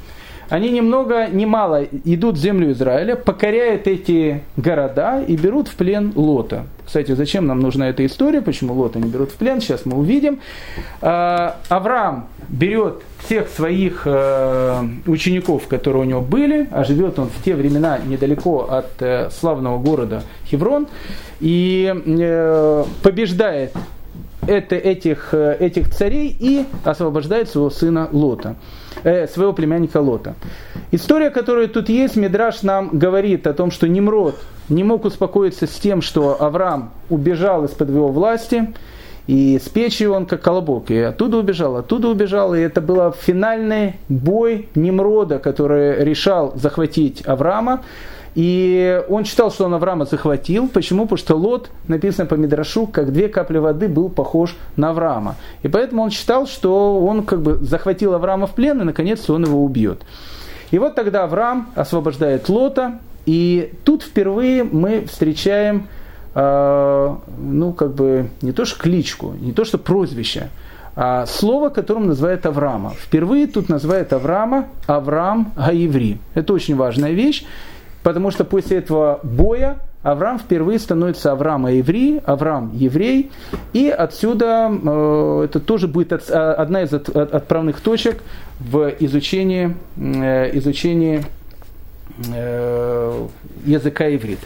они ни много, ни мало идут в землю Израиля, покоряют эти города и берут в плен Лота. Кстати, зачем нам нужна эта история, почему Лота не берут в плен, сейчас мы увидим. А, Авраам берет всех своих э, учеников, которые у него были, а живет он в те времена недалеко от э, славного города Хеврон, и э, побеждает это, этих, этих царей и освобождает своего сына Лота, э, своего племянника Лота. История, которая тут есть, Мидраш нам говорит о том, что Немрод не мог успокоиться с тем, что Авраам убежал из-под его власти, и с печи он как колобок, и оттуда убежал, оттуда убежал, и это был финальный бой Немрода, который решал захватить Авраама. И он считал, что он Авраама захватил. Почему? Потому что Лот, написано по Мидрашу, как две капли воды, был похож на Авраама. И поэтому он считал, что он как бы захватил Авраама в плен, и наконец он его убьет. И вот тогда Авраам освобождает Лота, и тут впервые мы встречаем, э, ну, как бы, не то что кличку, не то что прозвище, а слово, которым называют Авраама. Впервые тут называют Авраама Авраам Гаеври. Это очень важная вещь потому что после этого боя Авраам впервые становится Авраам еврей, Авраам еврей, и отсюда э, это тоже будет от, одна из от, от, отправных точек в изучении, э, изучении э, языка иврит.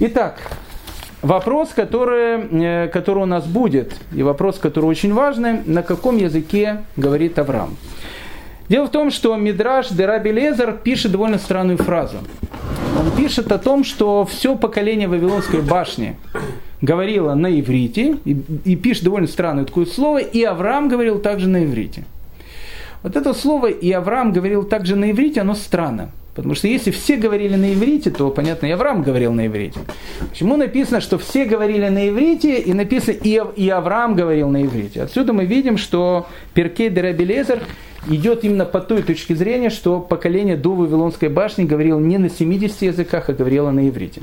Итак, вопрос, который, э, который у нас будет, и вопрос, который очень важный, на каком языке говорит Авраам. Дело в том, что Мидраш Дераби Лезер пишет довольно странную фразу. Он пишет о том, что все поколение Вавилонской башни говорило на иврите, и, и пишет довольно странное такое слово, и Авраам говорил также на иврите. Вот это слово «и Авраам говорил также на иврите», оно странно. Потому что если все говорили на иврите, то, понятно, и Авраам говорил на иврите. Почему написано, что все говорили на иврите, и написано, и, и Авраам говорил на иврите? Отсюда мы видим, что Перкей Дерабелезер идет именно по той точке зрения, что поколение до Вавилонской башни говорило не на 70 языках, а говорило на иврите.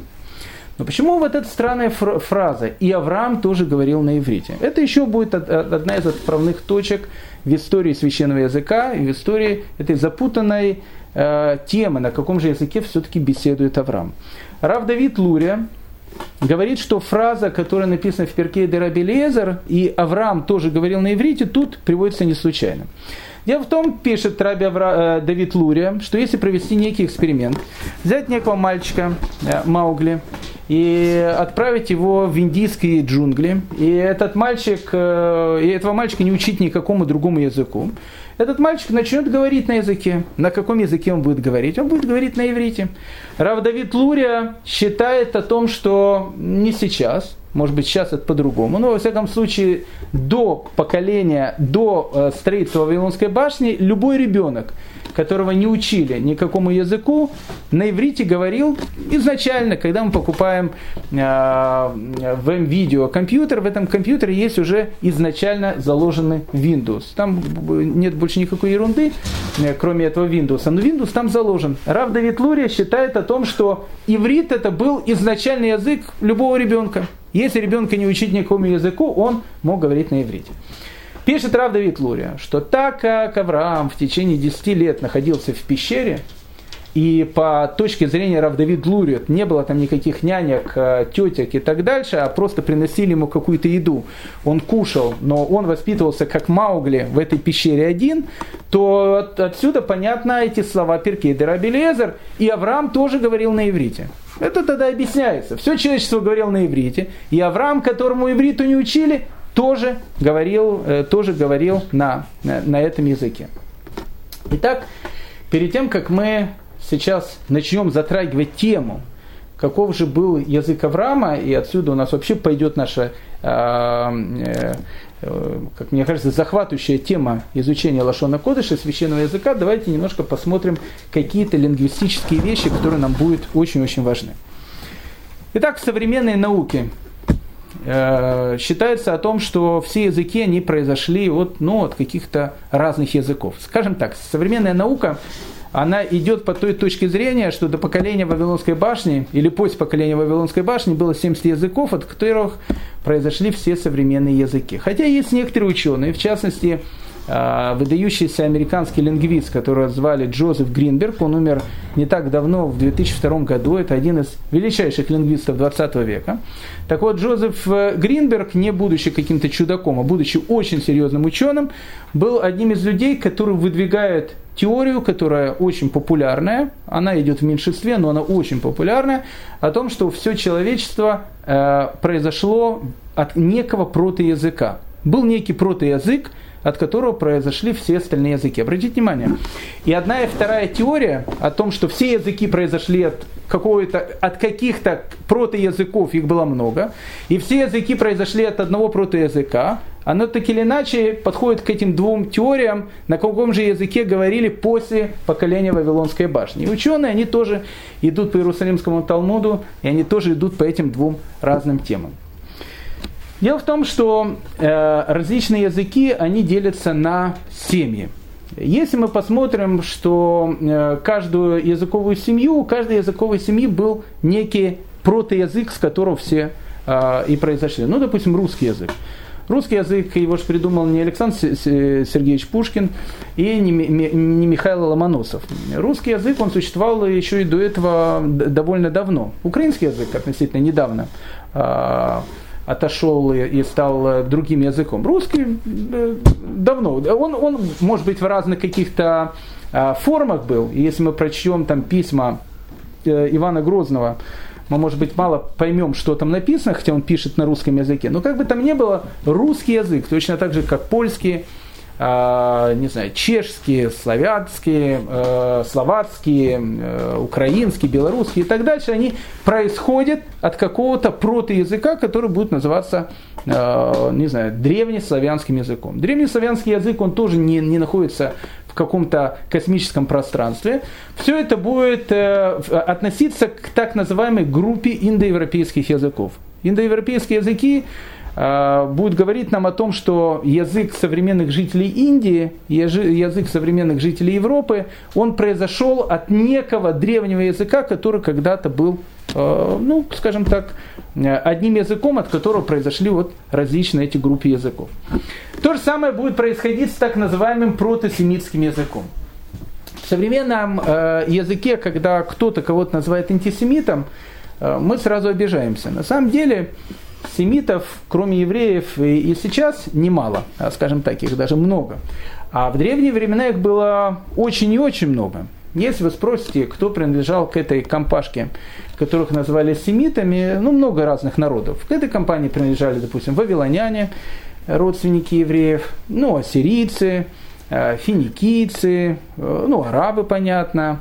Но почему вот эта странная фраза «и Авраам тоже говорил на иврите»? Это еще будет одна из отправных точек в истории священного языка и в истории этой запутанной э, темы, на каком же языке все-таки беседует Авраам. Рав Давид Лурия говорит, что фраза, которая написана в перке Дерабелезер, и Авраам тоже говорил на иврите, тут приводится не случайно. Дело в том, пишет Раби Авра, э, Давид Лурия, что если провести некий эксперимент, взять некого мальчика, э, Маугли, и отправить его в индийские джунгли, и этот мальчик, э, и этого мальчика не учить никакому другому языку, этот мальчик начнет говорить на языке. На каком языке он будет говорить? Он будет говорить на иврите. Рав Давид Лурия считает о том, что не сейчас, может быть, сейчас это по-другому. Но, во всяком случае, до поколения, до э, строительства Вавилонской башни, любой ребенок, которого не учили никакому языку, на иврите говорил изначально, когда мы покупаем э, в M-видео компьютер, в этом компьютере есть уже изначально заложенный Windows. Там нет больше никакой ерунды, э, кроме этого Windows. Но Windows там заложен. Рав Давид Лурия считает о том, что иврит это был изначальный язык любого ребенка. Если ребенка не учить никакому языку, он мог говорить на иврите. Пишет Рав Давид Лурия, что так как Авраам в течение 10 лет находился в пещере, и по точке зрения Рав Давид Лурия не было там никаких нянек, э, тетек и так дальше, а просто приносили ему какую-то еду. Он кушал, но он воспитывался как Маугли в этой пещере один, то отсюда понятно эти слова Перкейда Рабелезер, и Авраам тоже говорил на иврите. Это тогда объясняется. Все человечество говорило на иврите, и Авраам, которому ивриту не учили, тоже говорил, э, тоже говорил на, на, этом языке. Итак, перед тем, как мы сейчас начнем затрагивать тему, каков же был язык Авраама, и отсюда у нас вообще пойдет наша, э, как мне кажется, захватывающая тема изучения Лашона Кодыша, священного языка. Давайте немножко посмотрим какие-то лингвистические вещи, которые нам будут очень-очень важны. Итак, в современной науке Э, считается о том, что все языки, они произошли от, ну, от каких-то разных языков. Скажем так, современная наука, она идет по той точке зрения, что до поколения Вавилонской башни, или после поколения Вавилонской башни, было 70 языков, от которых произошли все современные языки. Хотя есть некоторые ученые, в частности, выдающийся американский лингвист, которого звали Джозеф Гринберг, он умер не так давно, в 2002 году, это один из величайших лингвистов 20 века. Так вот, Джозеф э, Гринберг, не будучи каким-то чудаком, а будучи очень серьезным ученым, был одним из людей, который выдвигает теорию, которая очень популярная, она идет в меньшинстве, но она очень популярная, о том, что все человечество э, произошло от некого протоязыка. Был некий протоязык, от которого произошли все остальные языки. Обратите внимание. И одна и вторая теория о том, что все языки произошли от какого-то, от каких-то протоязыков, их было много, и все языки произошли от одного протоязыка, оно так или иначе подходит к этим двум теориям, на каком же языке говорили после поколения Вавилонской башни. И ученые, они тоже идут по Иерусалимскому Талмуду, и они тоже идут по этим двум разным темам. Дело в том, что э, различные языки, они делятся на семьи. Если мы посмотрим, что э, каждую языковую семью, у каждой языковой семьи был некий протоязык, с которого все э, и произошли. Ну, допустим, русский язык. Русский язык его же придумал не Александр Сергеевич Пушкин и не Михаил Ломоносов. Русский язык, он существовал еще и до этого довольно давно. Украинский язык относительно недавно а, отошел и стал э, другим языком. Русский э, давно, он, он может быть в разных каких-то э, формах был. И если мы прочтем там письма Ивана Грозного, мы, может быть, мало поймем, что там написано, хотя он пишет на русском языке. Но как бы там ни было, русский язык, точно так же, как польский, э, не знаю, чешские, славянские, э, словацкие, э, украинские, белорусские и так дальше, они происходят от какого-то протоязыка, который будет называться, не знаю, древнеславянским языком. Древнеславянский язык, он тоже не, не находится в каком-то космическом пространстве. Все это будет относиться к так называемой группе индоевропейских языков. Индоевропейские языки а, будет говорить нам о том, что язык современных жителей Индии, язык современных жителей Европы, он произошел от некого древнего языка, который когда-то был, а, ну, скажем так, одним языком, от которого произошли вот различные эти группы языков. То же самое будет происходить с так называемым протосемитским языком. В современном языке, когда кто-то кого-то называет антисемитом, мы сразу обижаемся. На самом деле, семитов, кроме евреев, и, сейчас немало, а, скажем так, их даже много. А в древние времена их было очень и очень много. Если вы спросите, кто принадлежал к этой компашке, которых называли семитами, ну, много разных народов. К этой компании принадлежали, допустим, вавилоняне, родственники евреев, ну, ассирийцы, а, финикийцы, э, ну, арабы, понятно,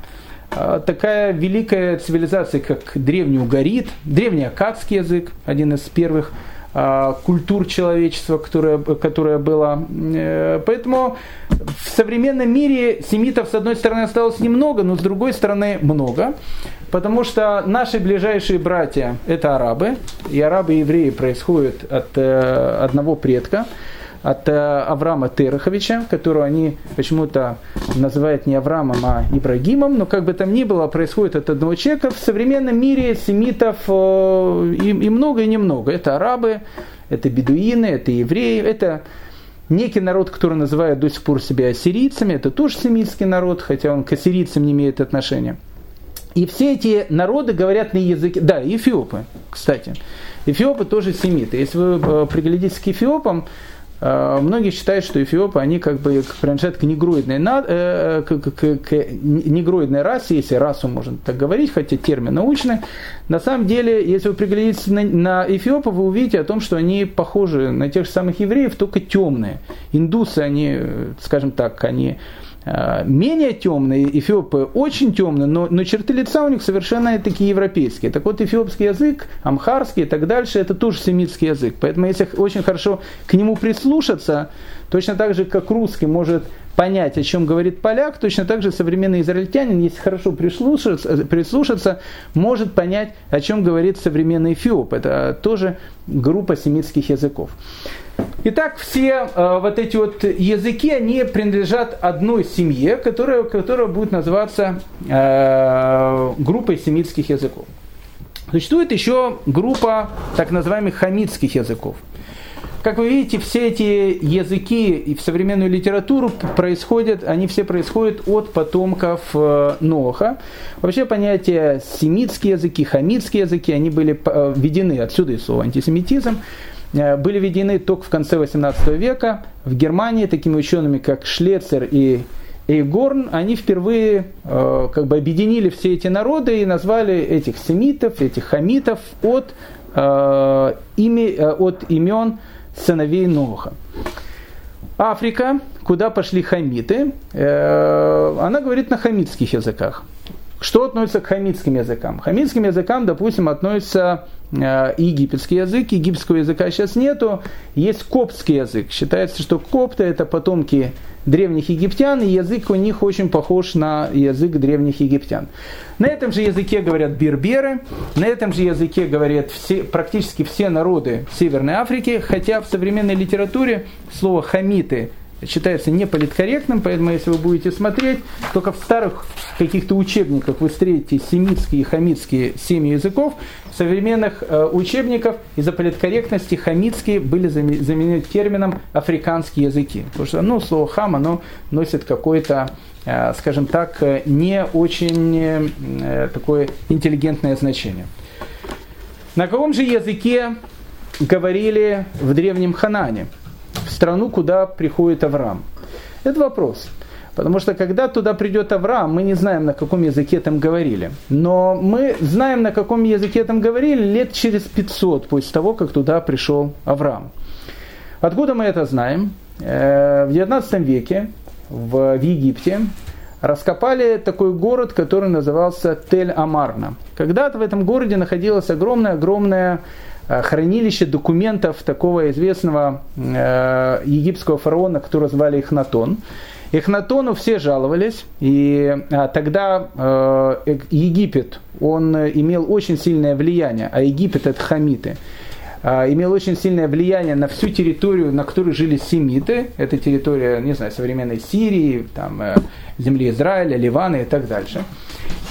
такая великая цивилизация, как древний угорит, древний акадский язык, один из первых а, культур человечества, которая, которая была. Э, поэтому в современном мире семитов, с одной стороны, осталось немного, но с другой стороны много. Потому что наши ближайшие братья – это арабы, и арабы и евреи происходят от э, одного предка – от э, Авраама Тереховича, которого они почему-то называют не Авраамом, а Ибрагимом, но как бы там ни было, происходит от одного человека. В современном мире семитов э, и, и много, и немного. Это арабы, это бедуины, это евреи, это некий народ, который называют до сих пор себя ассирийцами, это тоже семитский народ, хотя он к ассирийцам не имеет отношения. И все эти народы говорят на языке, да, эфиопы, кстати. Эфиопы тоже семиты. Если вы э, приглядитесь к эфиопам, многие считают, что эфиопы, они как бы принадлежат к негроидной, э, к, к, к негроидной расе, если расу можно так говорить, хотя термин научный. На самом деле, если вы приглядитесь на, на эфиопов, вы увидите о том, что они похожи на тех же самых евреев, только темные. Индусы, они, скажем так, они Э, менее темные, эфиопы очень темные, но, но черты лица у них совершенно такие европейские. Так вот, эфиопский язык, амхарский и так дальше, это тоже семитский язык. Поэтому, если очень хорошо к нему прислушаться, точно так же, как русский может понять, о чем говорит поляк, точно так же современный израильтянин, если хорошо прислушаться, прислушаться может понять, о чем говорит современный эфиоп. Это тоже группа семитских языков. Итак, все э, вот эти вот языки, они принадлежат одной семье, которая, которая будет называться э, группой семитских языков. Существует еще группа так называемых хамитских языков. Как вы видите, все эти языки и в современную литературу происходят, они все происходят от потомков э, Ноха. Вообще понятие семитские языки, хамитские языки, они были э, введены, отсюда и слово антисемитизм, Э, были введены только в конце 18 века в Германии такими учеными, как Шлецер и Эйгорн, они впервые э, как бы объединили все эти народы и назвали этих семитов, этих хамитов от, э, ими, от имен сыновей Ноха. Африка, куда пошли хамиты, э, она говорит на хамитских языках. Что относится к хамитским языкам? К хамитским языкам, допустим, относится э, египетский язык. Египетского языка сейчас нету. Есть коптский язык. Считается, что копты это потомки древних египтян, и язык у них очень похож на язык древних египтян. На этом же языке говорят берберы, на этом же языке говорят все, практически все народы Северной Африки, хотя в современной литературе слово хамиты считается неполиткорректным, поэтому если вы будете смотреть, только в старых каких-то учебниках вы встретите семитские и хамитские семьи языков, в современных э, учебниках из-за политкорректности хамитские были заменены термином африканские языки. Потому что ну, слово хам, оно носит какое-то э, скажем так, э, не очень э, такое интеллигентное значение. На каком же языке говорили в древнем Ханане? В страну, куда приходит Авраам? Это вопрос. Потому что когда туда придет Авраам, мы не знаем, на каком языке там говорили. Но мы знаем, на каком языке там говорили лет через 500 после того, как туда пришел Авраам. Откуда мы это знаем? Э, в 19 веке в, Египте раскопали такой город, который назывался Тель-Амарна. Когда-то в этом городе находилась огромная-огромная хранилище документов такого известного э, египетского фараона, которого звали Ихнатон. Ихнатону все жаловались, и а, тогда э, Египет, он имел очень сильное влияние, а Египет это хамиты, а, имел очень сильное влияние на всю территорию, на которой жили семиты, это территория, не знаю, современной Сирии, там, земли Израиля, Ливана и так дальше.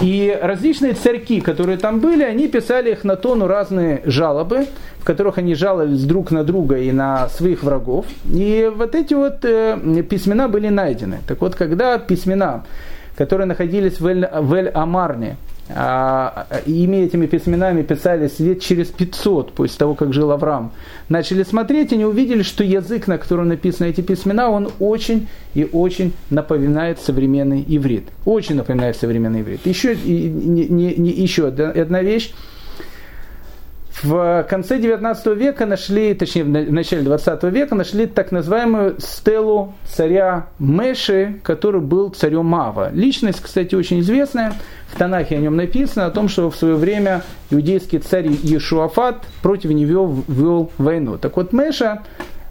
И различные царьки, которые там были, они писали их на тону разные жалобы, в которых они жаловались друг на друга и на своих врагов. И вот эти вот э, письмена были найдены. Так вот, когда письмена, которые находились в Эль-Амарне, а, ими этими письменами писались лет через 500 после того, как жил Авраам, начали смотреть, и они увидели, что язык, на котором написаны эти письмена, он очень и очень напоминает современный иврит. Очень напоминает современный иврит. Еще, не, не, не, еще одна вещь. В конце 19 века нашли, точнее в начале 20 века нашли так называемую стелу царя Меши, который был царем Мава. Личность, кстати, очень известная. В Танахе о нем написано о том, что в свое время иудейский царь Иешуафат против него вел войну. Так вот, Меша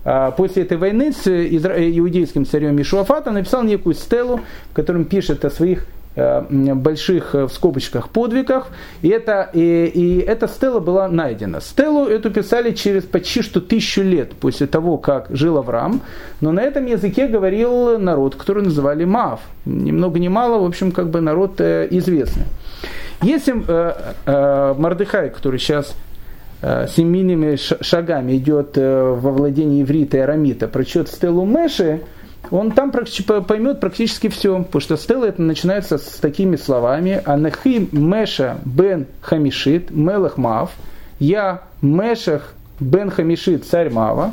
а, после этой войны с иудейским царем Иешуафатом написал некую стелу, в котором пишет о своих больших э, в скобочках подвигах, и, это, и, и эта стела была найдена. Стелу эту писали через почти что тысячу лет после того, как жил Авраам, но на этом языке говорил народ, который называли Маав. Ни много ни мало, в общем, как бы народ э, известный. Если э, э, Мардыхай, который сейчас э, семейными шагами идет во владении иврита и арамита, прочет стелу Меши, он там поймет практически все, потому что стела это начинается с такими словами. «Анахи Меша бен Хамишит Мелах Мав», «Я Мешах бен Хамишит царь Мава»,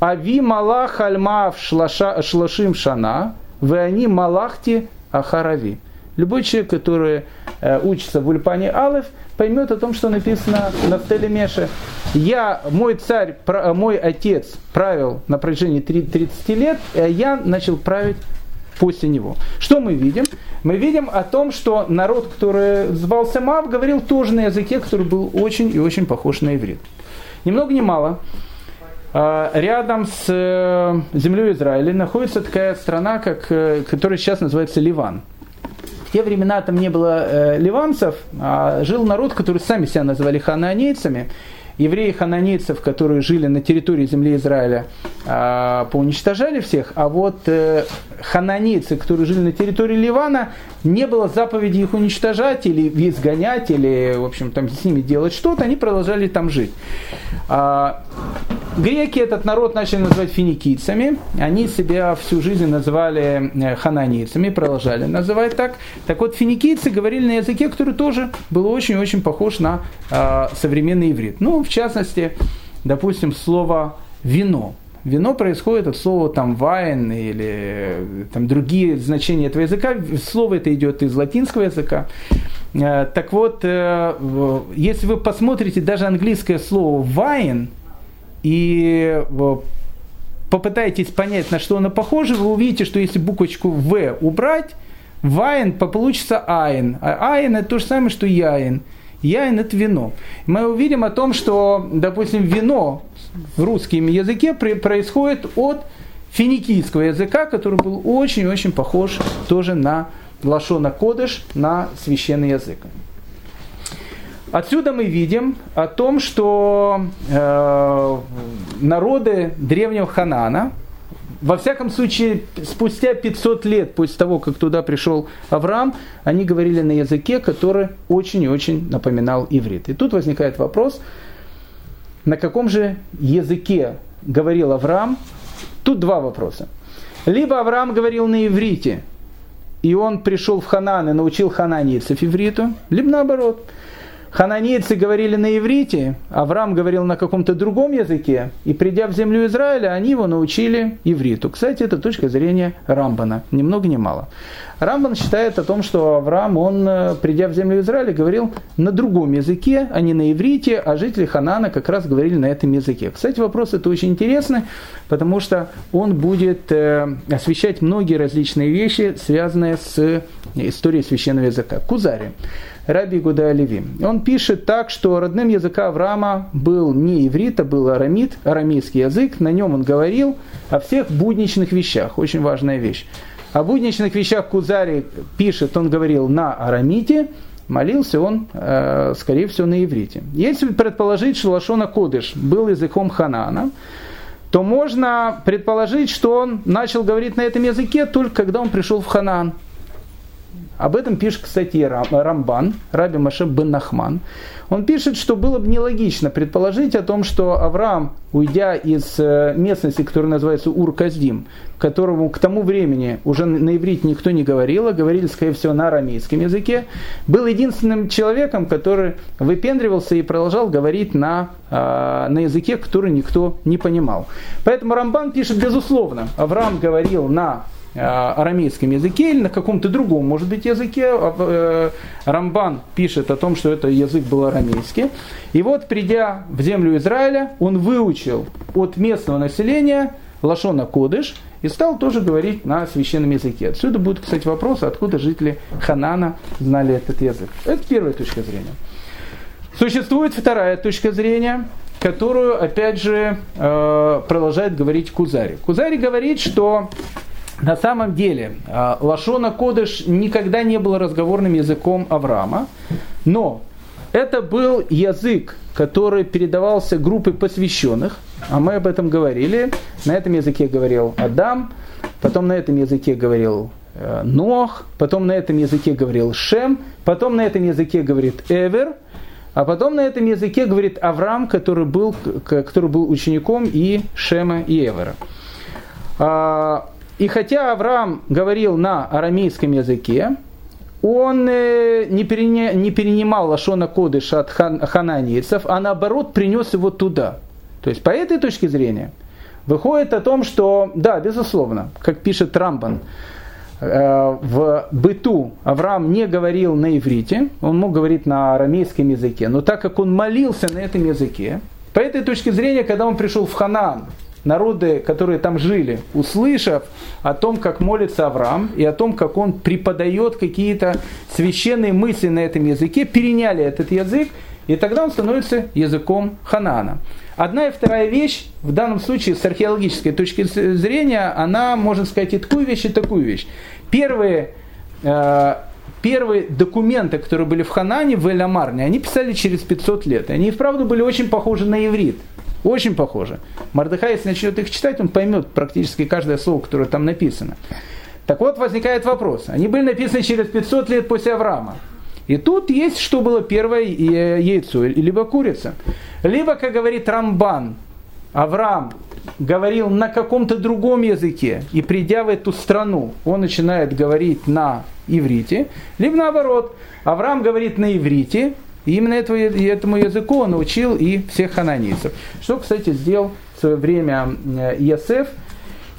«Ави Малах Альмав Шлашим Шана», «Вы они Малахти Ахарави». Любой человек, который э, учится в Ульпане Алеф, поймет о том, что написано на стеле Меше. Я, мой царь, мой отец правил на протяжении 30 лет, а я начал править после него. Что мы видим? Мы видим о том, что народ, который звался Мав, говорил тоже на языке, который был очень и очень похож на иврит. Ни много ни мало. А, рядом с э, землей Израиля находится такая страна, как, э, которая сейчас называется Ливан. Те времена там не было э, ливанцев, а жил народ, который сами себя называли ханаанейцами евреи хананейцев, которые жили на территории земли Израиля, а, поуничтожали всех, а вот э, хананейцы, которые жили на территории Ливана, не было заповеди их уничтожать или изгонять, или, в общем, там с ними делать что-то, они продолжали там жить. А, греки этот народ начали называть финикийцами, они себя всю жизнь называли э, хананейцами, продолжали называть так. Так вот, финикийцы говорили на языке, который тоже был очень-очень похож на а, современный иврит. Ну, в частности, допустим, слово «вино». Вино происходит от слова там вайн или там другие значения этого языка. Слово это идет из латинского языка. Э, так вот, э, если вы посмотрите даже английское слово wine и э, попытаетесь понять, на что оно похоже, вы увидите, что если буквочку В убрать, вайн получится айн. А айн это то же самое, что яин. Яин – это вино. Мы увидим о том, что, допустим, вино в русском языке происходит от финикийского языка, который был очень-очень похож тоже на лашона кодыш, на священный язык. Отсюда мы видим о том, что э, народы древнего Ханана – во всяком случае, спустя 500 лет после того, как туда пришел Авраам, они говорили на языке, который очень и очень напоминал иврит. И тут возникает вопрос, на каком же языке говорил Авраам? Тут два вопроса. Либо Авраам говорил на иврите, и он пришел в Ханан и научил хананийцев ивриту, либо наоборот – Хананейцы говорили на иврите, Авраам говорил на каком-то другом языке, и придя в землю Израиля, они его научили ивриту. Кстати, это точка зрения Рамбана, ни много ни мало. Рамбан считает о том, что Авраам, он, э, придя в землю Израиля, говорил на другом языке, а не на иврите, а жители Ханана как раз говорили на этом языке. Кстати, вопрос это очень интересный, потому что он будет э, освещать многие различные вещи, связанные с историей священного языка. Кузари. Раби Гуда Леви. Он пишет так, что родным языка Авраама был не иврит, а был арамит, арамейский язык. На нем он говорил о всех будничных вещах. Очень важная вещь. О будничных вещах Кузари пишет, он говорил на арамите, молился он, э, скорее всего, на иврите. Если предположить, что Лашона Кодыш был языком Ханана, то можно предположить, что он начал говорить на этом языке только когда он пришел в Ханан. Об этом пишет, кстати, Рамбан, Раби Маше бен Нахман. Он пишет, что было бы нелогично предположить о том, что Авраам, уйдя из э, местности, которая называется Ур-Каздим, которому к тому времени уже на иврите никто не говорил, а говорили, скорее всего, на арамейском языке, был единственным человеком, который выпендривался и продолжал говорить на, э, на языке, который никто не понимал. Поэтому Рамбан пишет, безусловно, Авраам говорил на арамейском языке или на каком-то другом, может быть, языке. А, э, Рамбан пишет о том, что это язык был арамейский. И вот, придя в землю Израиля, он выучил от местного населения Лашона Кодыш и стал тоже говорить на священном языке. Отсюда будет, кстати, вопрос, откуда жители Ханана знали этот язык. Это первая точка зрения. Существует вторая точка зрения, которую, опять же, э, продолжает говорить Кузари. Кузари говорит, что на самом деле, а, Лашона Кодыш никогда не был разговорным языком Авраама, но это был язык, который передавался группой посвященных, а мы об этом говорили. На этом языке говорил Адам, потом на этом языке говорил э, Нох, потом на этом языке говорил Шем, потом на этом языке говорит Эвер, а потом на этом языке говорит Авраам, который был, который был учеником и Шема, и Эвера. И хотя Авраам говорил на арамейском языке, он э, не, перенимал Лашона Кодыш от хан, хананейцев, а наоборот принес его туда. То есть по этой точке зрения выходит о том, что, да, безусловно, как пишет Рамбан, э, в быту Авраам не говорил на иврите, он мог говорить на арамейском языке, но так как он молился на этом языке, по этой точке зрения, когда он пришел в Ханаан, народы, которые там жили, услышав о том, как молится Авраам и о том, как он преподает какие-то священные мысли на этом языке, переняли этот язык, и тогда он становится языком Ханана. Одна и вторая вещь, в данном случае с археологической точки зрения, она может сказать и такую вещь, и такую вещь. Первые, э, первые документы, которые были в Ханане, в Эль-Амарне, они писали через 500 лет. Они, вправду, были очень похожи на иврит. Очень похожи. Мардыхай, если начнет их читать, он поймет практически каждое слово, которое там написано. Так вот, возникает вопрос. Они были написаны через 500 лет после Авраама. И тут есть, что было первое яйцо, либо курица. Либо, как говорит Рамбан, Авраам говорил на каком-то другом языке, и придя в эту страну, он начинает говорить на иврите, либо наоборот, Авраам говорит на иврите, и именно этого, этому языку он научил и всех хананийцев. Что, кстати, сделал в свое время Иосиф,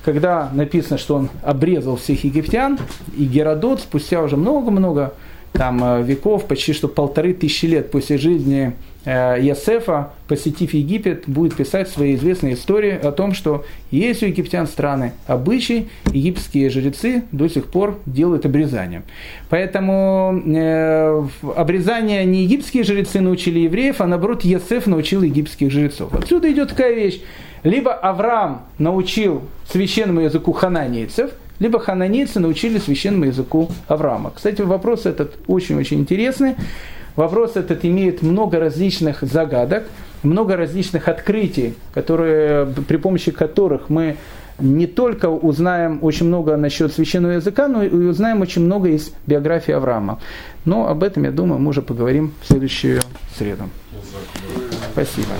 когда написано, что он обрезал всех египтян, и Геродот спустя уже много-много там, э, веков, почти что полторы тысячи лет после жизни э, Ясефа, посетив Египет, будет писать свои известные истории о том, что есть у египтян страны обычаи, египетские жрецы до сих пор делают обрезание. Поэтому э, обрезание не египетские жрецы научили евреев, а наоборот Ясеф научил египетских жрецов. Отсюда идет такая вещь. Либо Авраам научил священному языку хананейцев – либо хананейцы научили священному языку Авраама. Кстати, вопрос этот очень-очень интересный. Вопрос этот имеет много различных загадок, много различных открытий, которые, при помощи которых мы не только узнаем очень много насчет священного языка, но и узнаем очень много из биографии Авраама. Но об этом, я думаю, мы уже поговорим в следующую среду. Спасибо.